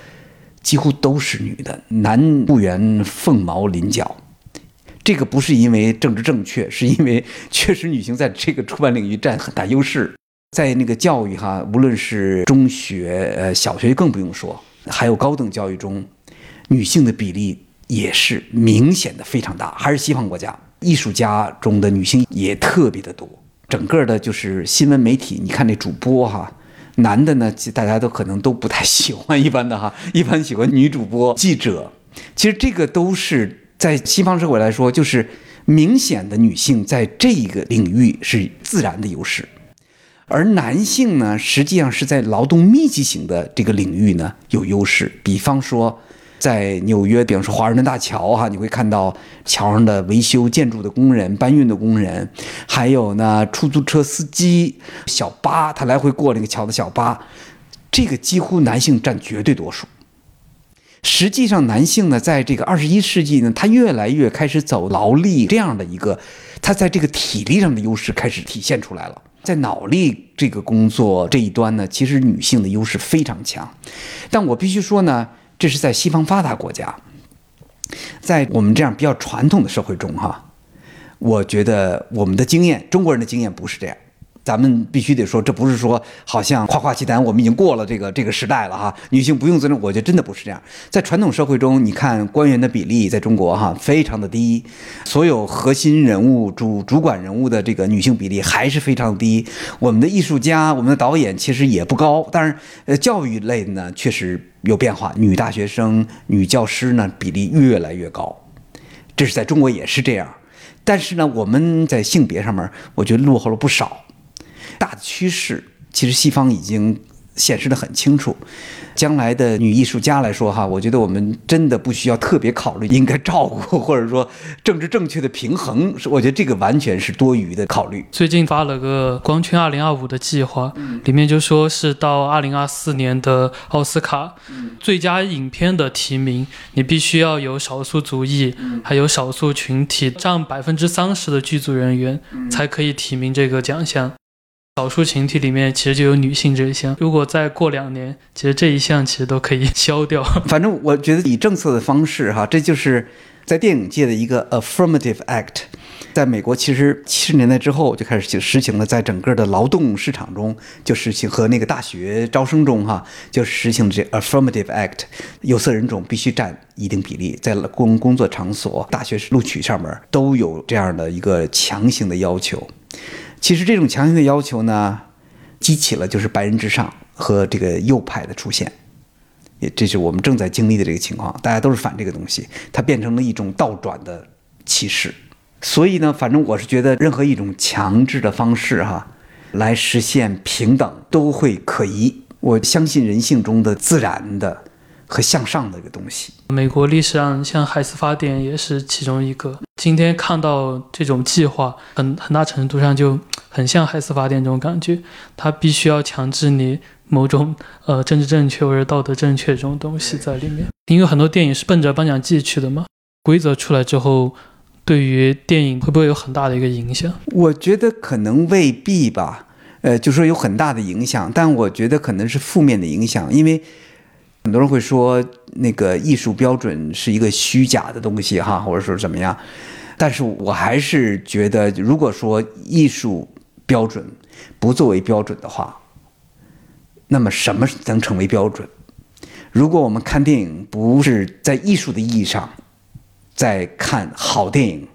几乎都是女的，男雇员凤毛麟角。这个不是因为政治正确，是因为确实女性在这个出版领域占很大优势。在那个教育哈，无论是中学、呃小学更不用说，还有高等教育中，女性的比例也是明显的非常大。还是西方国家，艺术家中的女性也特别的多。整个的就是新闻媒体，你看那主播哈，男的呢，大家都可能都不太喜欢一般的哈，一般喜欢女主播、记者。其实这个都是在西方社会来说，就是明显的女性在这个领域是自然的优势。而男性呢，实际上是在劳动密集型的这个领域呢有优势。比方说，在纽约，比方说华盛顿大桥哈，你会看到桥上的维修建筑的工人、搬运的工人，还有呢出租车司机、小巴，他来回过那个桥的小巴，这个几乎男性占绝对多数。实际上，男性呢，在这个二十一世纪呢，他越来越开始走劳力这样的一个，他在这个体力上的优势开始体现出来了。在脑力这个工作这一端呢，其实女性的优势非常强，但我必须说呢，这是在西方发达国家，在我们这样比较传统的社会中哈，我觉得我们的经验，中国人的经验不是这样。咱们必须得说，这不是说好像夸夸其谈，我们已经过了这个这个时代了哈。女性不用责任，我觉得真的不是这样。在传统社会中，你看官员的比例在中国哈非常的低，所有核心人物、主主管人物的这个女性比例还是非常低。我们的艺术家、我们的导演其实也不高，但是呃教育类呢确实有变化，女大学生、女教师呢比例越来越高，这是在中国也是这样。但是呢，我们在性别上面，我觉得落后了不少。大的趋势其实西方已经显示的很清楚，将来的女艺术家来说哈，我觉得我们真的不需要特别考虑应该照顾或者说政治正确的平衡，我觉得这个完全是多余的考虑。最近发了个光圈二零二五的计划，里面就说是到二零二四年的奥斯卡最佳影片的提名，你必须要有少数族裔还有少数群体占百分之三十的剧组人员才可以提名这个奖项。少数群体里面其实就有女性这一项，如果再过两年，其实这一项其实都可以消掉。反正我觉得以政策的方式哈，这就是在电影界的一个 affirmative act。在美国，其实七十年代之后就开始实行了，在整个的劳动市场中就实行和那个大学招生中哈，就实行这 affirmative act，有色人种必须占一定比例，在工工作场所、大学录取上面都有这样的一个强行的要求。其实这种强行的要求呢，激起了就是白人至上和这个右派的出现，也这是我们正在经历的这个情况。大家都是反这个东西，它变成了一种倒转的歧视。所以呢，反正我是觉得任何一种强制的方式哈，来实现平等都会可疑。我相信人性中的自然的。和向上的一个东西。美国历史上像海斯法典也是其中一个。今天看到这种计划，很很大程度上就很像海斯法典这种感觉，它必须要强制你某种呃政治正确或者道德正确这种东西在里面。因为很多电影是奔着颁奖季去的嘛，规则出来之后，对于电影会不会有很大的一个影响？我觉得可能未必吧。呃，就说有很大的影响，但我觉得可能是负面的影响，因为。很多人会说那个艺术标准是一个虚假的东西哈，或者说怎么样？但是我还是觉得，如果说艺术标准不作为标准的话，那么什么能成为标准？如果我们看电影不是在艺术的意义上在看好电影，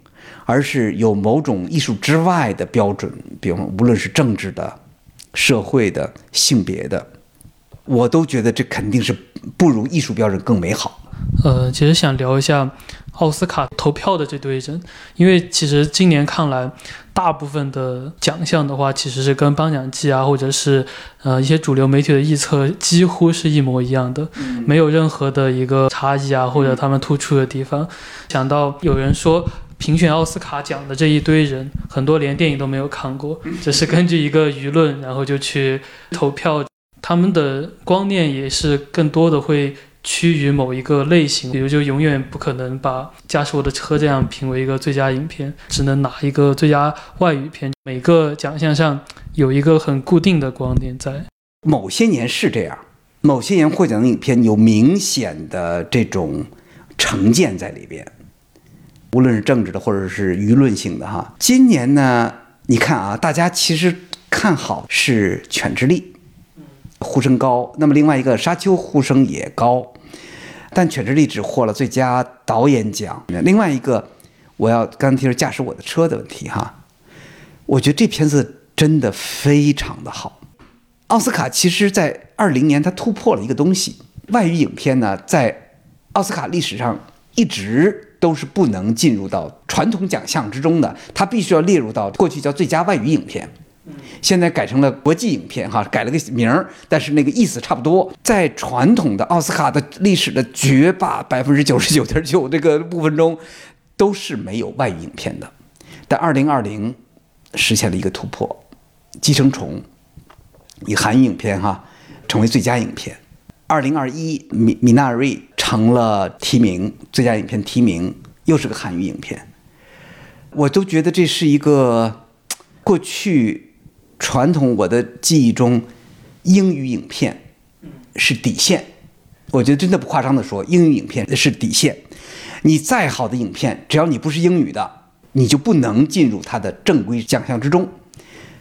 而是有某种艺术之外的标准，比如无论是政治的、社会的、性别的。我都觉得这肯定是不如艺术标准更美好。呃，其实想聊一下奥斯卡投票的这堆人，因为其实今年看来，大部分的奖项的话，其实是跟颁奖季啊，或者是呃一些主流媒体的预测几乎是一模一样的，没有任何的一个差异啊，或者他们突出的地方。想到有人说评选奥斯卡奖的这一堆人，很多连电影都没有看过，只是根据一个舆论，然后就去投票。他们的观念也是更多的会趋于某一个类型，比如就永远不可能把《驾驶我的车》这样评为一个最佳影片，只能拿一个最佳外语片。每个奖项上有一个很固定的光点在。某些年是这样，某些年获奖的影片有明显的这种成见在里边，无论是政治的或者是舆论性的哈。今年呢，你看啊，大家其实看好是《犬之力》。呼声高，那么另外一个《沙丘》呼声也高，但《犬之力》只获了最佳导演奖。另外一个，我要刚提出驾驶我的车的问题哈，我觉得这片子真的非常的好。奥斯卡其实在二零年它突破了一个东西，外语影片呢在奥斯卡历史上一直都是不能进入到传统奖项之中的，它必须要列入到过去叫最佳外语影片。现在改成了国际影片，哈，改了个名儿，但是那个意思差不多。在传统的奥斯卡的历史的绝霸百分之九十九点九这个部分中，都是没有外语影片的。但二零二零实现了一个突破，《寄生虫》以韩语影片哈成为最佳影片。二零二一米米纳瑞成了提名最佳影片提名，又是个韩语影片。我都觉得这是一个过去。传统我的记忆中，英语影片是底线。我觉得真的不夸张的说，英语影片是底线。你再好的影片，只要你不是英语的，你就不能进入它的正规奖项之中。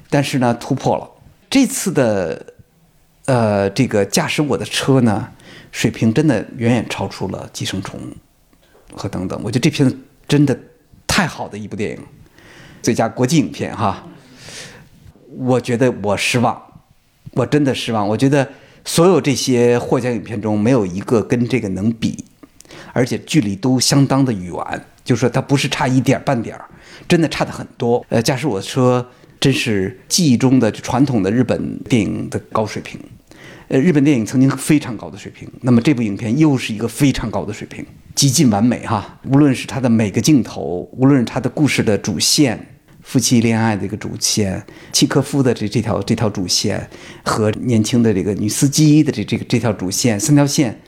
但是呢，突破了这次的，呃，这个驾驶我的车呢，水平真的远远超出了《寄生虫》和等等。我觉得这片子真的太好的一部电影，最佳国际影片哈。我觉得我失望，我真的失望。我觉得所有这些获奖影片中，没有一个跟这个能比，而且距离都相当的远。就是说它不是差一点半点儿，真的差的很多。呃，驾驶我的车真是记忆中的传统的日本电影的高水平。呃，日本电影曾经非常高的水平，那么这部影片又是一个非常高的水平，极尽完美哈。无论是它的每个镜头，无论是它的故事的主线。夫妻恋爱的一个主线，契科夫的这这条这条主线和年轻的这个女司机的这这个这条主线，三条线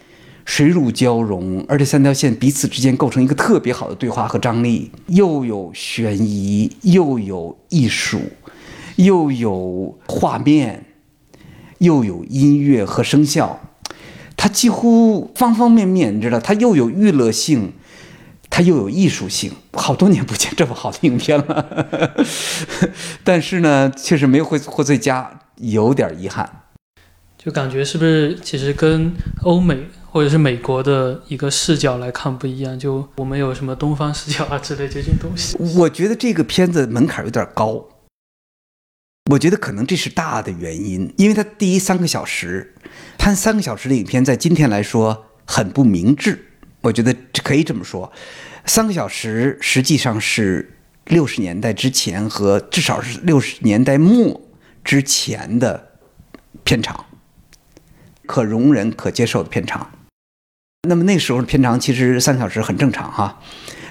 水乳交融，而且三条线彼此之间构成一个特别好的对话和张力，又有悬疑，又有艺术，又有画面，又有音乐和声效，它几乎方方面面，你知道，它又有娱乐性。它又有艺术性，好多年不见这么好的影片了，但是呢，确实没有获获最佳，有点遗憾。就感觉是不是其实跟欧美或者是美国的一个视角来看不一样？就我们有什么东方视角啊之类这些东西。我觉得这个片子门槛有点高，我觉得可能这是大的原因，因为它第一三个小时，拍三个小时的影片在今天来说很不明智。我觉得可以这么说，三个小时实际上是六十年代之前和至少是六十年代末之前的片长，可容忍、可接受的片长。那么那时候的片长其实三小时很正常哈。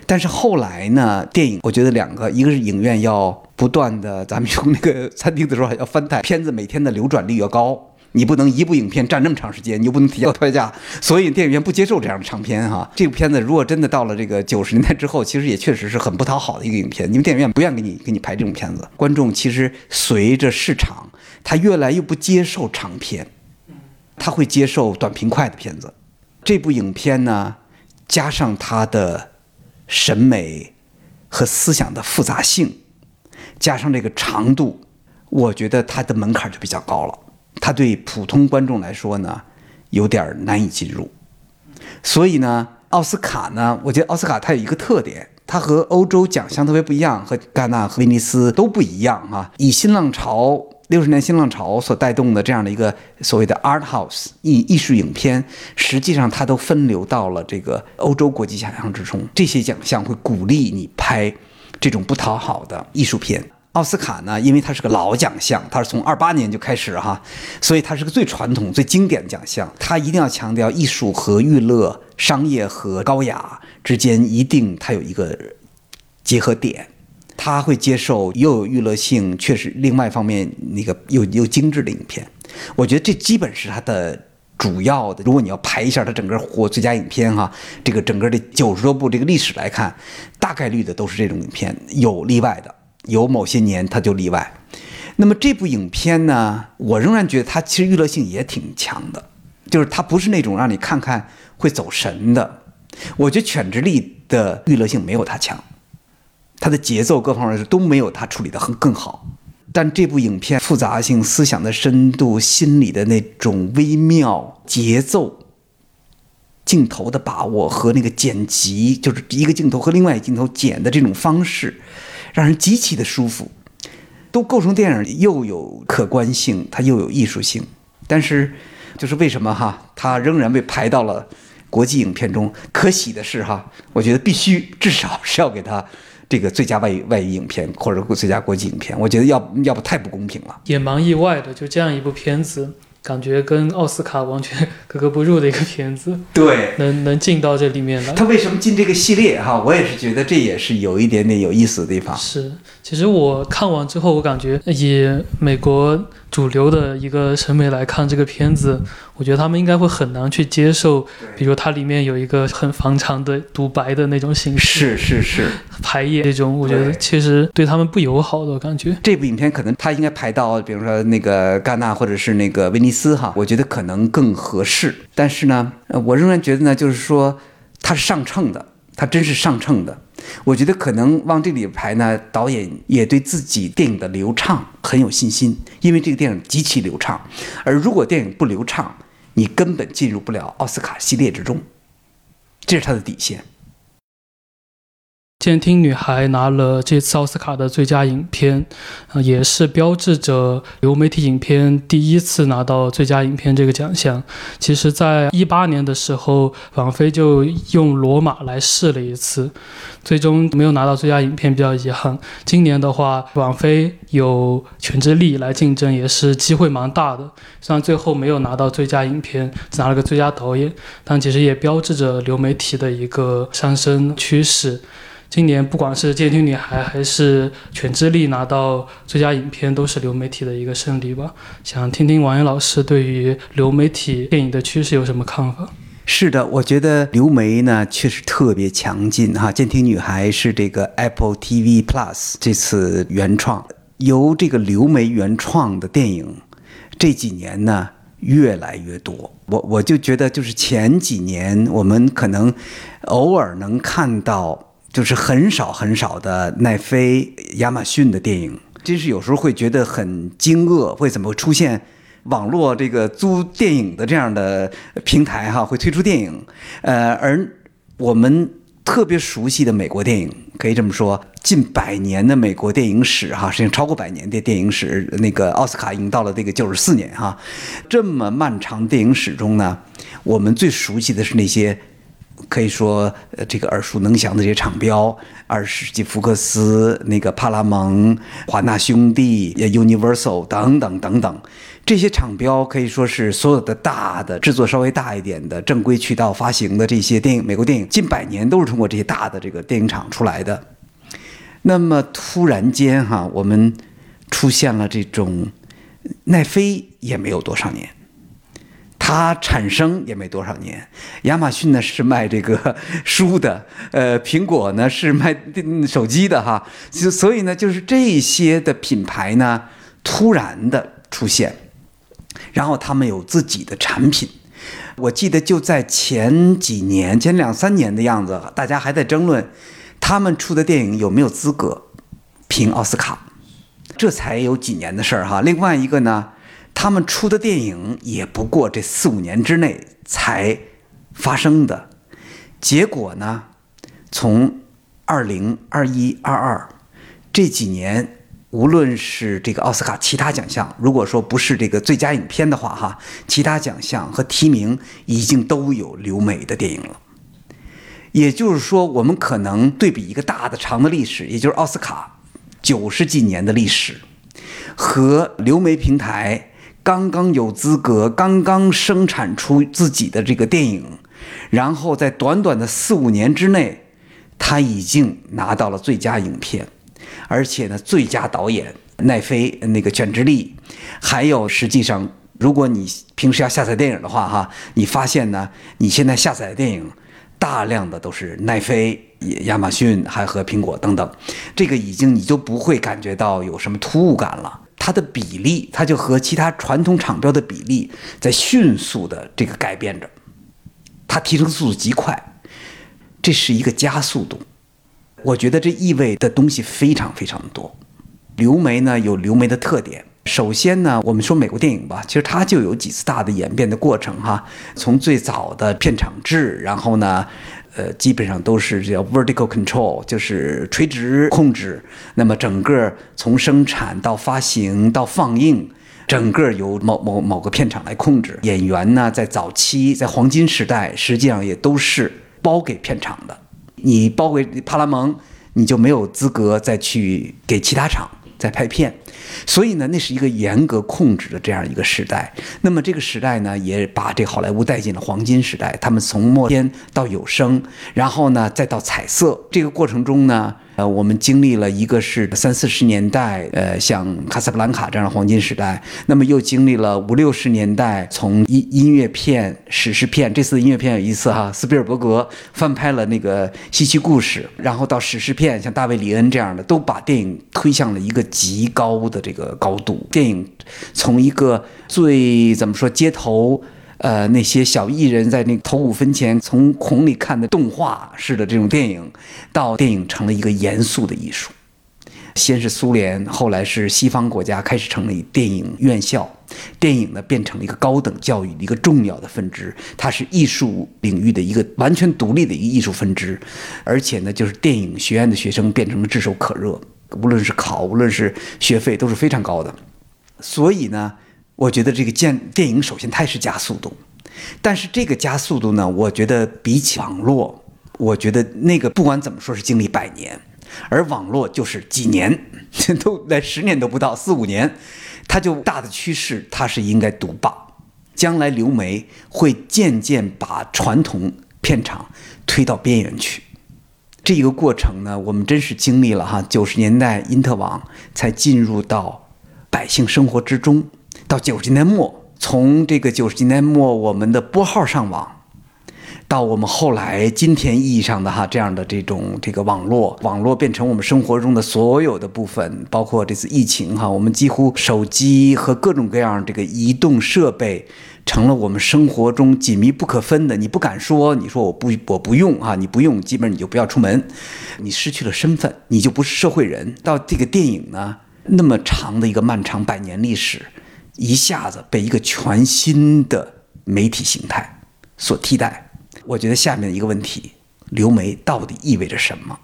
但是后来呢，电影我觉得两个，一个是影院要不断的，咱们用那个餐厅的时候还要翻台，片子每天的流转率要高。你不能一部影片站那么长时间，你又不能提高票价，所以电影院不接受这样的长片哈。这部片子如果真的到了这个九十年代之后，其实也确实是很不讨好的一个影片，因为电影院不愿给你给你拍这种片子。观众其实随着市场，他越来越不接受长片，他会接受短平快的片子。这部影片呢，加上它的审美和思想的复杂性，加上这个长度，我觉得它的门槛就比较高了。它对普通观众来说呢，有点难以进入，所以呢，奥斯卡呢，我觉得奥斯卡它有一个特点，它和欧洲奖项特别不一样，和戛纳和威尼斯都不一样啊。以新浪潮六十年新浪潮所带动的这样的一个所谓的 art house 艺艺术影片，实际上它都分流到了这个欧洲国际奖项之中。这些奖项会鼓励你拍这种不讨好的艺术片。奥斯卡呢，因为它是个老奖项，它是从二八年就开始哈，所以它是个最传统、最经典的奖项。它一定要强调艺术和娱乐、商业和高雅之间一定它有一个结合点。它会接受又有娱乐性，确实另外一方面那个又又精致的影片。我觉得这基本是它的主要的，如果你要排一下它整个获最佳影片哈，这个整个的九十多部这个历史来看，大概率的都是这种影片，有例外的，有某些年它就例外。那么这部影片呢，我仍然觉得它其实娱乐性也挺强的，就是它不是那种让你看看会走神的。我觉得《犬之力》的娱乐性没有它强，它的节奏各方面都没有它处理的很更好。但这部影片复杂性、思想的深度、心理的那种微妙、节奏、镜头的把握和那个剪辑，就是一个镜头和另外一个镜头剪的这种方式，让人极其的舒服，都构成电影又有可观性，它又有艺术性。但是，就是为什么哈，它仍然被排到了国际影片中？可喜的是哈，我觉得必须至少是要给它。这个最佳外语外语影片或者最佳国际影片，我觉得要要不太不公平了，也蛮意外的。就这样一部片子，感觉跟奥斯卡完全格格不入的一个片子，对，能能进到这里面来。他为什么进这个系列？哈，我也是觉得这也是有一点点有意思的地方。是，其实我看完之后，我感觉也美国。主流的一个审美来看这个片子，我觉得他们应该会很难去接受，比如它里面有一个很长长的独白的那种形式，是是是，排演这种，我觉得其实对他们不友好的感觉。这部影片可能它应该排到，比如说那个戛纳或者是那个威尼斯哈，我觉得可能更合适。但是呢，我仍然觉得呢，就是说它是上乘的。它真是上乘的，我觉得可能往这里排呢，导演也对自己电影的流畅很有信心，因为这个电影极其流畅，而如果电影不流畅，你根本进入不了奥斯卡系列之中，这是他的底线。监听女孩拿了这次奥斯卡的最佳影片，呃，也是标志着流媒体影片第一次拿到最佳影片这个奖项。其实，在一八年的时候，网飞就用《罗马》来试了一次，最终没有拿到最佳影片，比较遗憾。今年的话，网飞有《全智利》来竞争，也是机会蛮大的。虽然最后没有拿到最佳影片，只拿了个最佳导演，但其实也标志着流媒体的一个上升趋势。今年不管是《监听女孩》还是《犬之力》拿到最佳影片，都是流媒体的一个胜利吧。想听听王岩老师对于流媒体电影的趋势有什么看法？是的，我觉得流媒呢确实特别强劲哈。《监听女孩》是这个 Apple TV Plus 这次原创，由这个流媒原创的电影，这几年呢越来越多。我我就觉得，就是前几年我们可能偶尔能看到。就是很少很少的奈飞、亚马逊的电影，真是有时候会觉得很惊愕，会怎么会出现网络这个租电影的这样的平台哈？会推出电影，呃，而我们特别熟悉的美国电影，可以这么说，近百年的美国电影史哈，实际上超过百年的电影史，那个奥斯卡已经到了这个九十四年哈，这么漫长电影史中呢，我们最熟悉的是那些。可以说，呃，这个耳熟能详的这些厂标，二十世纪福克斯、那个帕拉蒙、华纳兄弟、Universal 等等等等，这些厂标可以说是所有的大的制作稍微大一点的正规渠道发行的这些电影，美国电影近百年都是通过这些大的这个电影厂出来的。那么突然间哈，我们出现了这种奈飞也没有多少年。它产生也没多少年，亚马逊呢是卖这个书的，呃，苹果呢是卖手机的哈，就所以呢，就是这些的品牌呢突然的出现，然后他们有自己的产品。我记得就在前几年，前两三年的样子，大家还在争论他们出的电影有没有资格评奥斯卡，这才有几年的事儿哈。另外一个呢。他们出的电影也不过这四五年之内才发生的，结果呢？从二零二一、二二这几年，无论是这个奥斯卡其他奖项，如果说不是这个最佳影片的话，哈，其他奖项和提名已经都有留美的电影了。也就是说，我们可能对比一个大的长的历史，也就是奥斯卡九十几年的历史，和流媒平台。刚刚有资格，刚刚生产出自己的这个电影，然后在短短的四五年之内，他已经拿到了最佳影片，而且呢，最佳导演奈飞那个《犬之力》，还有实际上如果你平时要下载电影的话，哈，你发现呢，你现在下载的电影大量的都是奈飞、亚马逊还和苹果等等，这个已经你就不会感觉到有什么突兀感了。它的比例，它就和其他传统厂标的比例在迅速的这个改变着，它提升速度极快，这是一个加速度。我觉得这意味的东西非常非常多。流媒呢有流媒的特点。首先呢，我们说美国电影吧，其实它就有几次大的演变的过程哈。从最早的片场制，然后呢，呃，基本上都是叫 vertical control，就是垂直控制。那么整个从生产到发行到放映，整个由某某某个片场来控制。演员呢，在早期在黄金时代，实际上也都是包给片场的。你包给帕拉蒙，你就没有资格再去给其他厂再拍片。所以呢，那是一个严格控制的这样一个时代。那么这个时代呢，也把这好莱坞带进了黄金时代。他们从默片到有声，然后呢再到彩色，这个过程中呢。呃，我们经历了一个是三四十年代，呃，像卡萨布兰卡这样的黄金时代，那么又经历了五六十年代，从音音乐片、史诗片，这次音乐片有意思哈，斯皮尔伯格翻拍了那个《西奇故事》，然后到史诗片，像大卫·里恩这样的，都把电影推向了一个极高的这个高度。电影从一个最怎么说街头。呃，那些小艺人在那投五分钱从孔里看的动画式的这种电影，到电影成了一个严肃的艺术。先是苏联，后来是西方国家开始成立电影院校，电影呢变成了一个高等教育的一个重要的分支，它是艺术领域的一个完全独立的一个艺术分支，而且呢，就是电影学院的学生变成了炙手可热，无论是考，无论是学费都是非常高的，所以呢。我觉得这个建电影首先它是加速度，但是这个加速度呢，我觉得比起网络，我觉得那个不管怎么说是经历百年，而网络就是几年，都来十年都不到四五年，它就大的趋势它是应该独霸，将来流媒会渐渐把传统片场推到边缘去，这个过程呢，我们真是经历了哈，九十年代因特网才进入到百姓生活之中。到九十年代末，从这个九十年代末我们的拨号上网，到我们后来今天意义上的哈这样的这种这个网络，网络变成我们生活中的所有的部分，包括这次疫情哈，我们几乎手机和各种各样这个移动设备成了我们生活中紧密不可分的。你不敢说，你说我不我不用啊，你不用，基本上你就不要出门，你失去了身份，你就不是社会人。到这个电影呢，那么长的一个漫长百年历史。一下子被一个全新的媒体形态所替代。我觉得下面一个问题：流媒到底意味着什么？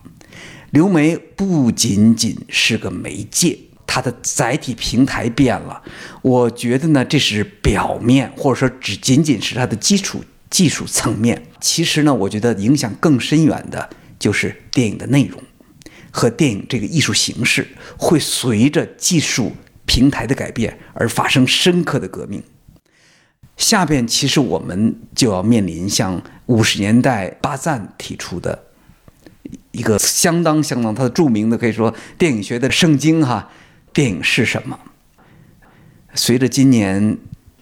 流媒不仅仅是个媒介，它的载体平台变了。我觉得呢，这是表面，或者说只仅仅是它的基础技术层面。其实呢，我觉得影响更深远的就是电影的内容和电影这个艺术形式会随着技术。平台的改变而发生深刻的革命。下边其实我们就要面临像五十年代巴赞提出的一个相当相当他的著名的可以说电影学的圣经哈，电影是什么？随着今年《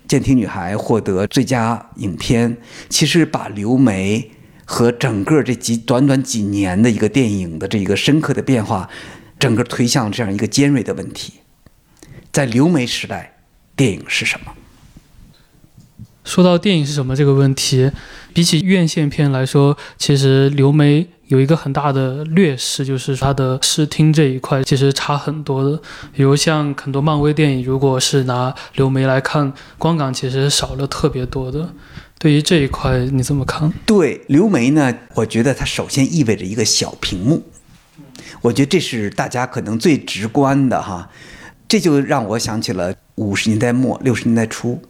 监听女孩》获得最佳影片，其实把刘梅和整个这几短短几年的一个电影的这一个深刻的变化，整个推向这样一个尖锐的问题。在流媒时代，电影是什么？说到电影是什么这个问题，比起院线片来说，其实流媒有一个很大的劣势，就是它的视听这一块其实差很多的。比如像很多漫威电影，如果是拿流媒来看，光感其实少了特别多的。对于这一块，你怎么看？对流媒呢？我觉得它首先意味着一个小屏幕，我觉得这是大家可能最直观的哈。这就让我想起了五十年代末六十年代初，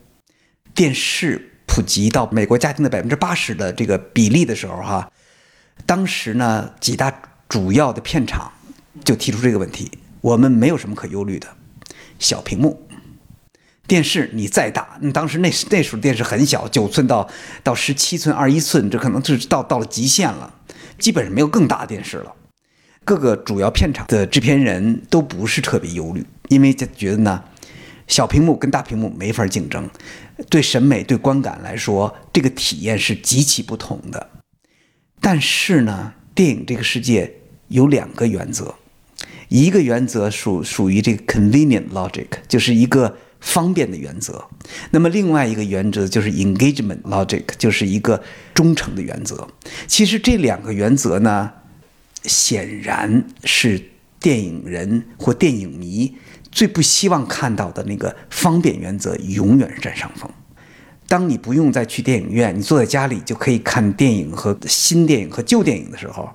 电视普及到美国家庭的百分之八十的这个比例的时候，哈，当时呢几大主要的片场就提出这个问题：我们没有什么可忧虑的，小屏幕电视你再大，你当时那那时候电视很小，九寸到到十七寸、二一寸，这可能就是到到了极限了，基本上没有更大的电视了。各个主要片场的制片人都不是特别忧虑。因为觉得呢，小屏幕跟大屏幕没法竞争，对审美、对观感来说，这个体验是极其不同的。但是呢，电影这个世界有两个原则，一个原则属属于这个 convenient logic，就是一个方便的原则；那么另外一个原则就是 engagement logic，就是一个忠诚的原则。其实这两个原则呢，显然是电影人或电影迷。最不希望看到的那个方便原则永远占上风。当你不用再去电影院，你坐在家里就可以看电影和新电影和旧电影的时候，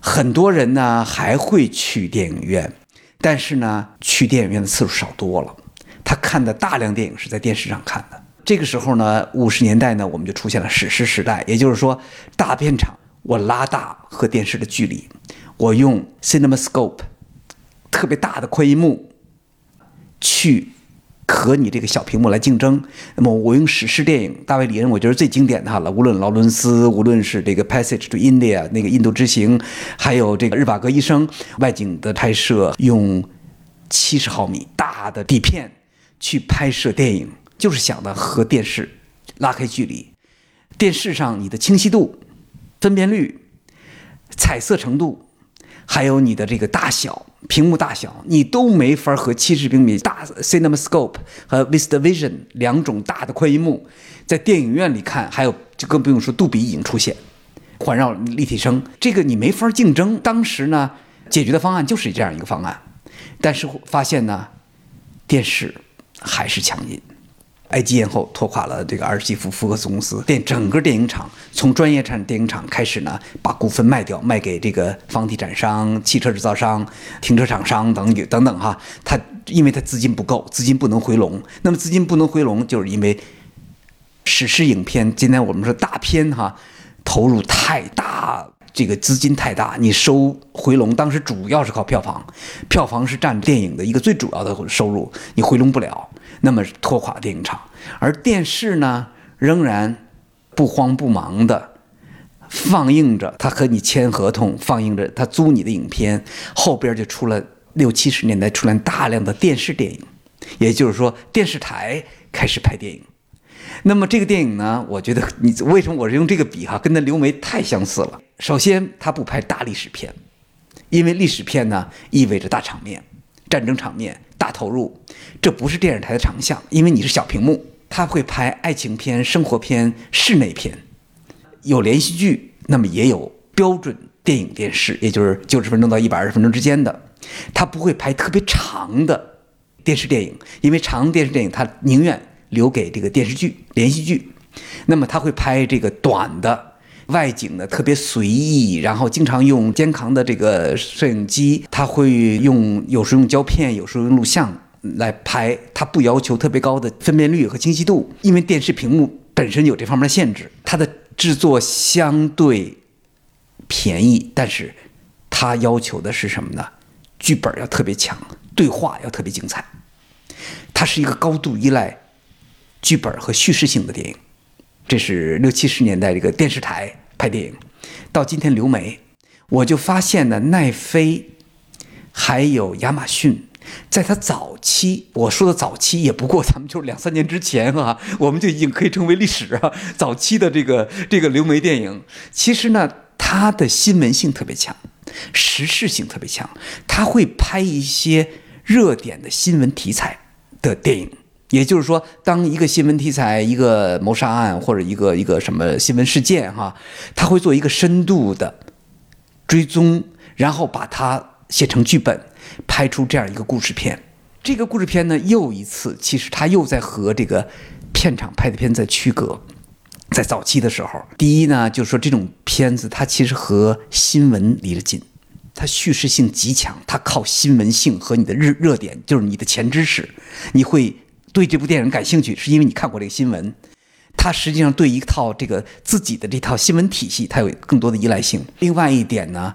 很多人呢还会去电影院，但是呢去电影院的次数少多了。他看的大量电影是在电视上看的。这个时候呢，五十年代呢我们就出现了史诗时代，也就是说大片场我拉大和电视的距离，我用 CinemaScope 特别大的宽银幕。去和你这个小屏幕来竞争。那么我用史诗电影，大卫·李恩，我觉得最经典的了。无论劳伦斯，无论是这个《Passage to India》那个印度之行，还有这个《日瓦戈医生》外景的拍摄，用七十毫米大的底片去拍摄电影，就是想的和电视拉开距离。电视上你的清晰度、分辨率、彩色程度。还有你的这个大小，屏幕大小，你都没法和七十平米大 CinemaScope 和 VistaVision 两种大的宽银幕，在电影院里看，还有就更不用说杜比已经出现，环绕立体声，这个你没法竞争。当时呢，解决的方案就是这样一个方案，但是发现呢，电视还是强音。埃及艳后拖垮了这个儿媳妇福克斯公司，电整个电影厂从专业产电影厂开始呢，把股份卖掉，卖给这个房地产商、汽车制造商、停车场商等等等哈。他因为他资金不够，资金不能回笼。那么资金不能回笼，就是因为史诗影片，今天我们说大片哈，投入太大，这个资金太大，你收回笼，当时主要是靠票房，票房是占电影的一个最主要的收入，你回笼不了。那么拖垮电影厂，而电视呢，仍然不慌不忙的放映着，他和你签合同，放映着他租你的影片，后边就出了六七十年代出来大量的电视电影，也就是说电视台开始拍电影。那么这个电影呢，我觉得你为什么我是用这个比哈，跟那刘梅太相似了。首先，他不拍大历史片，因为历史片呢意味着大场面。战争场面大投入，这不是电视台的长项，因为你是小屏幕。他会拍爱情片、生活片、室内片，有连续剧，那么也有标准电影电视，也就是九十分钟到一百二十分钟之间的。他不会拍特别长的电视电影，因为长电视电影他宁愿留给这个电视剧、连续剧。那么他会拍这个短的。外景呢特别随意，然后经常用肩扛的这个摄影机，他会用有时用胶片，有时候用录像来拍。他不要求特别高的分辨率和清晰度，因为电视屏幕本身有这方面的限制。它的制作相对便宜，但是它要求的是什么呢？剧本要特别强，对话要特别精彩。它是一个高度依赖剧本和叙事性的电影。这是六七十年代这个电视台拍电影，到今天流媒，我就发现呢，奈飞还有亚马逊，在它早期，我说的早期也不过咱们就是两三年之前啊，我们就已经可以称为历史啊。早期的这个这个流媒电影，其实呢，它的新闻性特别强，时事性特别强，它会拍一些热点的新闻题材的电影。也就是说，当一个新闻题材、一个谋杀案或者一个一个什么新闻事件哈，他会做一个深度的追踪，然后把它写成剧本，拍出这样一个故事片。这个故事片呢，又一次其实他又在和这个片场拍的片在区隔。在早期的时候，第一呢，就是说这种片子它其实和新闻离得近，它叙事性极强，它靠新闻性和你的热热点，就是你的前知识，你会。对这部电影感兴趣，是因为你看过这个新闻。它实际上对一套这个自己的这套新闻体系，它有更多的依赖性。另外一点呢，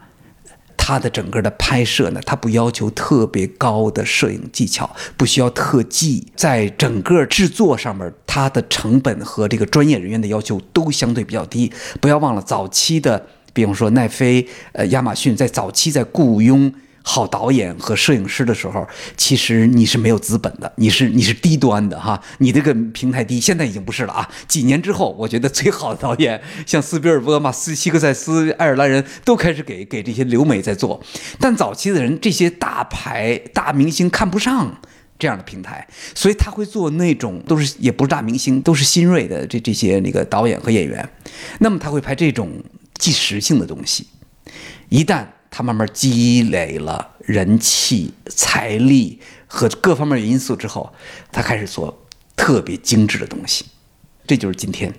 它的整个的拍摄呢，它不要求特别高的摄影技巧，不需要特技，在整个制作上面，它的成本和这个专业人员的要求都相对比较低。不要忘了，早期的，比方说奈飞、呃亚马逊，在早期在雇佣。好导演和摄影师的时候，其实你是没有资本的，你是你是低端的哈，你这个平台低，现在已经不是了啊。几年之后，我觉得最好的导演像斯皮尔伯格嘛、斯希克塞斯、爱尔兰人都开始给给这些留美在做，但早期的人这些大牌大明星看不上这样的平台，所以他会做那种都是也不是大明星，都是新锐的这这些那个导演和演员，那么他会拍这种即时性的东西，一旦。他慢慢积累了人气、财力和各方面因素之后，他开始做特别精致的东西。这就是今天，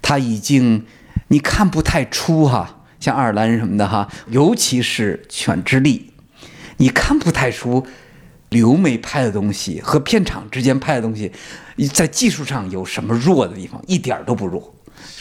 他已经你看不太出哈，像爱尔兰人什么的哈，尤其是犬之力，你看不太出留美拍的东西和片场之间拍的东西，在技术上有什么弱的地方，一点都不弱，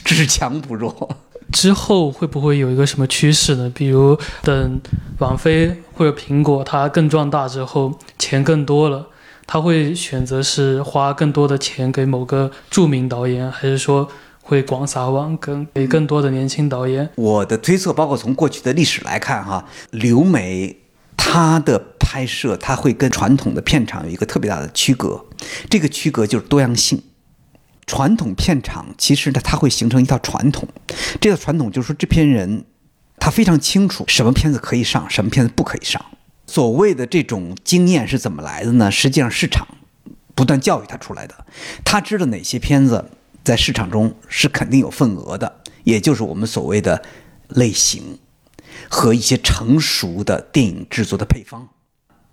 只强不弱。之后会不会有一个什么趋势呢？比如等网飞或者苹果它更壮大之后，钱更多了，他会选择是花更多的钱给某个著名导演，还是说会广撒网，跟给更多的年轻导演？我的推测，包括从过去的历史来看，哈，留美它的拍摄，它会跟传统的片场有一个特别大的区隔，这个区隔就是多样性。传统片场其实呢，它会形成一套传统，这套传统就是说，制片人他非常清楚什么片子可以上，什么片子不可以上。所谓的这种经验是怎么来的呢？实际上市场不断教育他出来的。他知道哪些片子在市场中是肯定有份额的，也就是我们所谓的类型和一些成熟的电影制作的配方，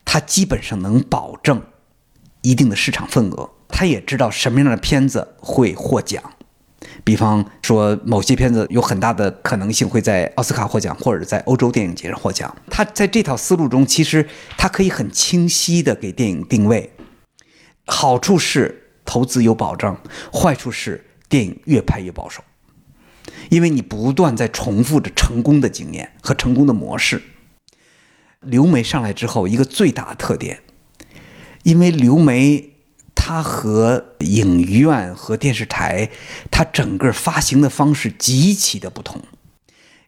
他基本上能保证一定的市场份额。他也知道什么样的片子会获奖，比方说某些片子有很大的可能性会在奥斯卡获奖，或者在欧洲电影节上获奖。他在这套思路中，其实他可以很清晰的给电影定位。好处是投资有保证，坏处是电影越拍越保守，因为你不断在重复着成功的经验和成功的模式。刘梅上来之后，一个最大的特点，因为刘梅。它和影院和电视台，它整个发行的方式极其的不同。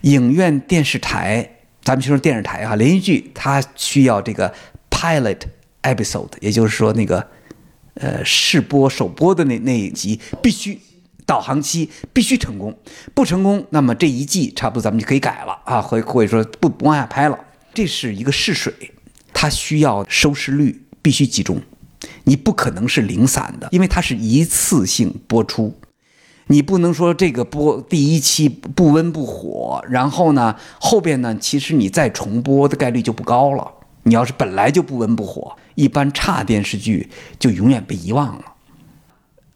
影院、电视台，咱们就说电视台哈，连续剧它需要这个 pilot episode，也就是说那个呃试播首播的那那一集必须导航期必须成功，不成功，那么这一季差不多咱们就可以改了啊，或或者说不不往下拍了。这是一个试水，它需要收视率必须集中。你不可能是零散的，因为它是一次性播出，你不能说这个播第一期不温不火，然后呢后边呢其实你再重播的概率就不高了。你要是本来就不温不火，一般差电视剧就永远被遗忘了，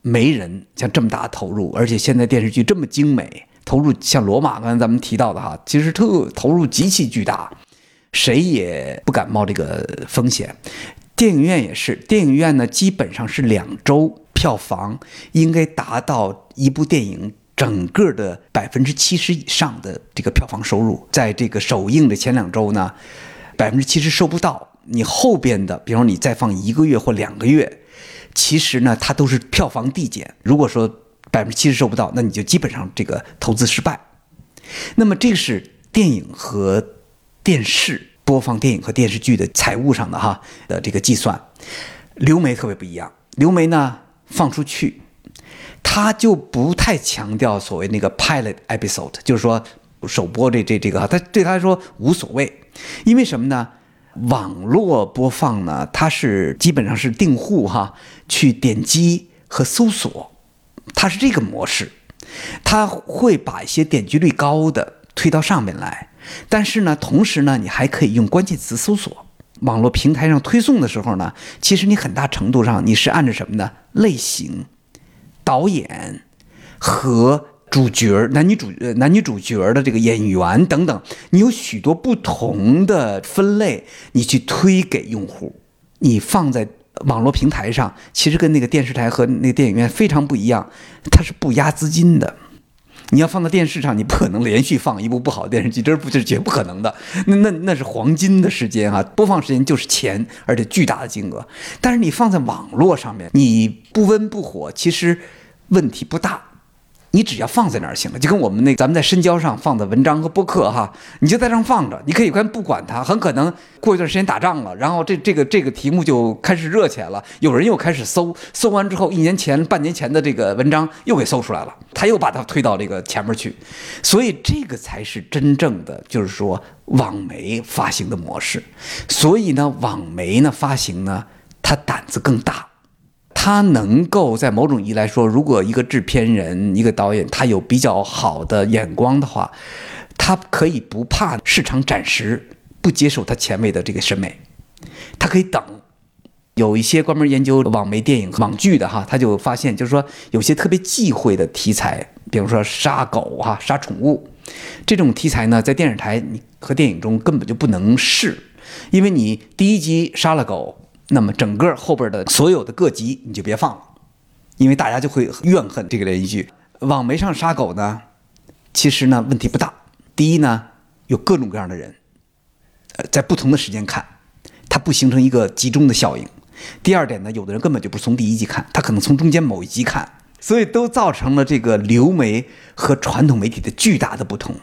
没人像这么大投入，而且现在电视剧这么精美，投入像罗马刚才咱们提到的哈，其实特投入极其巨大，谁也不敢冒这个风险。电影院也是，电影院呢基本上是两周票房应该达到一部电影整个的百分之七十以上的这个票房收入，在这个首映的前两周呢，百分之七十收不到，你后边的，比方你再放一个月或两个月，其实呢它都是票房递减。如果说百分之七十收不到，那你就基本上这个投资失败。那么这个是电影和电视。播放电影和电视剧的财务上的哈的这个计算，流媒特别不一样。流媒呢放出去，他就不太强调所谓那个 pilot episode，就是说首播这这这个，他对他来说无所谓。因为什么呢？网络播放呢，它是基本上是订户哈去点击和搜索，它是这个模式，他会把一些点击率高的推到上面来。但是呢，同时呢，你还可以用关键词搜索。网络平台上推送的时候呢，其实你很大程度上你是按照什么呢？类型、导演和主角、男女主男女主角的这个演员等等，你有许多不同的分类，你去推给用户。你放在网络平台上，其实跟那个电视台和那个电影院非常不一样，它是不压资金的。你要放到电视上，你不可能连续放一部不好的电视剧，这是不这是绝不可能的。那那那是黄金的时间啊，播放时间就是钱，而且巨大的金额。但是你放在网络上面，你不温不火，其实问题不大。你只要放在那儿行了，就跟我们那咱们在深交上放的文章和播客哈，你就在上放着，你可以先不管它，很可能过一段时间打仗了，然后这这个这个题目就开始热起来了，有人又开始搜，搜完之后，一年前、半年前的这个文章又给搜出来了，他又把它推到这个前面去，所以这个才是真正的，就是说网媒发行的模式。所以呢，网媒呢发行呢，他胆子更大。他能够在某种意义来说，如果一个制片人、一个导演，他有比较好的眼光的话，他可以不怕市场暂时不接受他前卫的这个审美，他可以等。有一些专门研究网媒电影、网剧的哈，他就发现，就是说有些特别忌讳的题材，比如说杀狗哈、杀宠物这种题材呢，在电视台和电影中根本就不能试，因为你第一集杀了狗。那么整个后边的所有的各集你就别放了，因为大家就会怨恨这个连续剧。网媒上杀狗呢，其实呢问题不大。第一呢，有各种各样的人，呃，在不同的时间看，它不形成一个集中的效应。第二点呢，有的人根本就不从第一集看，他可能从中间某一集看，所以都造成了这个流媒和传统媒体的巨大的不同。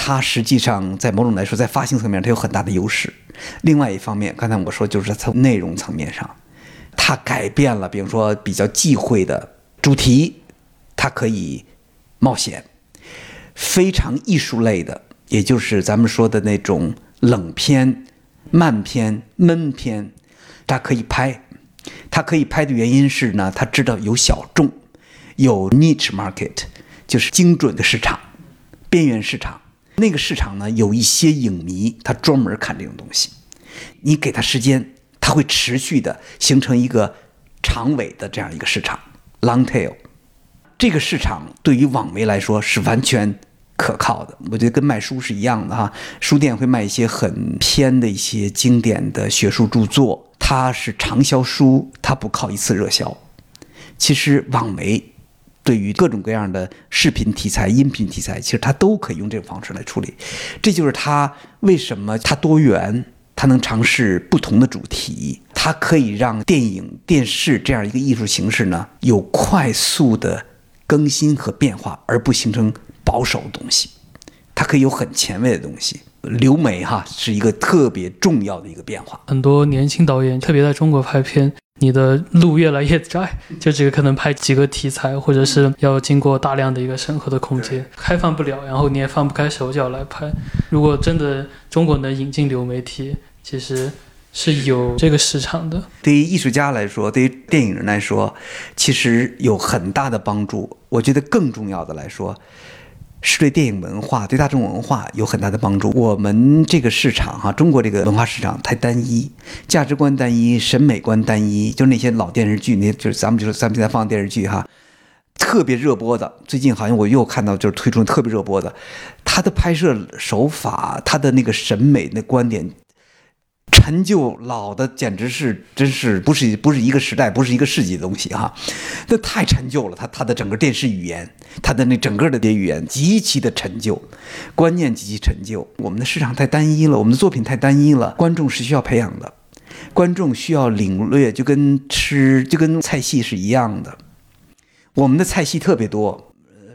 它实际上在某种来说，在发行层面它有很大的优势。另外一方面，刚才我说就是从内容层面上，它改变了，比如说比较忌讳的主题，它可以冒险；非常艺术类的，也就是咱们说的那种冷片、慢片、闷片，它可以拍。它可以拍的原因是呢，它知道有小众，有 niche market，就是精准的市场、边缘市场。那个市场呢，有一些影迷，他专门看这种东西。你给他时间，他会持续的形成一个长尾的这样一个市场 （long tail）。这个市场对于网媒来说是完全可靠的。我觉得跟卖书是一样的哈，书店会卖一些很偏的一些经典的学术著作，它是畅销书，它不靠一次热销。其实网媒。对于各种各样的视频题材、音频题材，其实它都可以用这种方式来处理。这就是它为什么它多元，它能尝试不同的主题，它可以让电影、电视这样一个艺术形式呢有快速的更新和变化，而不形成保守的东西。它可以有很前卫的东西。流媒哈是一个特别重要的一个变化。很多年轻导演，特别在中国拍片。你的路越来越窄，就这个可能拍几个题材，或者是要经过大量的一个审核的空间，开放不了，然后你也放不开手脚来拍。如果真的中国能引进流媒体，其实是有这个市场的。对于艺术家来说，对于电影人来说，其实有很大的帮助。我觉得更重要的来说。是对电影文化、对大众文化有很大的帮助。我们这个市场哈，中国这个文化市场太单一，价值观单一，审美观单一。就那些老电视剧，那就是咱们就是咱们现在放的电视剧哈，特别热播的。最近好像我又看到就是推出特别热播的，他的拍摄手法，他的那个审美那观点。陈旧老的简直是，真是不是不是一个时代，不是一个世纪的东西哈，那太陈旧了。他他的整个电视语言，他的那整个的电语言极其的陈旧，观念极其陈旧。我们的市场太单一了，我们的作品太单一了。观众是需要培养的，观众需要领略，就跟吃就跟菜系是一样的。我们的菜系特别多。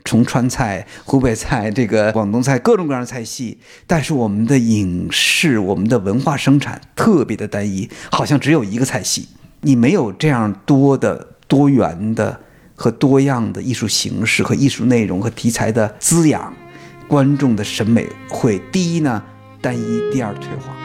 从川菜、湖北菜、这个广东菜，各种各样的菜系，但是我们的影视、我们的文化生产特别的单一，好像只有一个菜系。你没有这样多的多元的和多样的艺术形式和艺术内容和题材的滋养，观众的审美会第一呢单一，第二退化。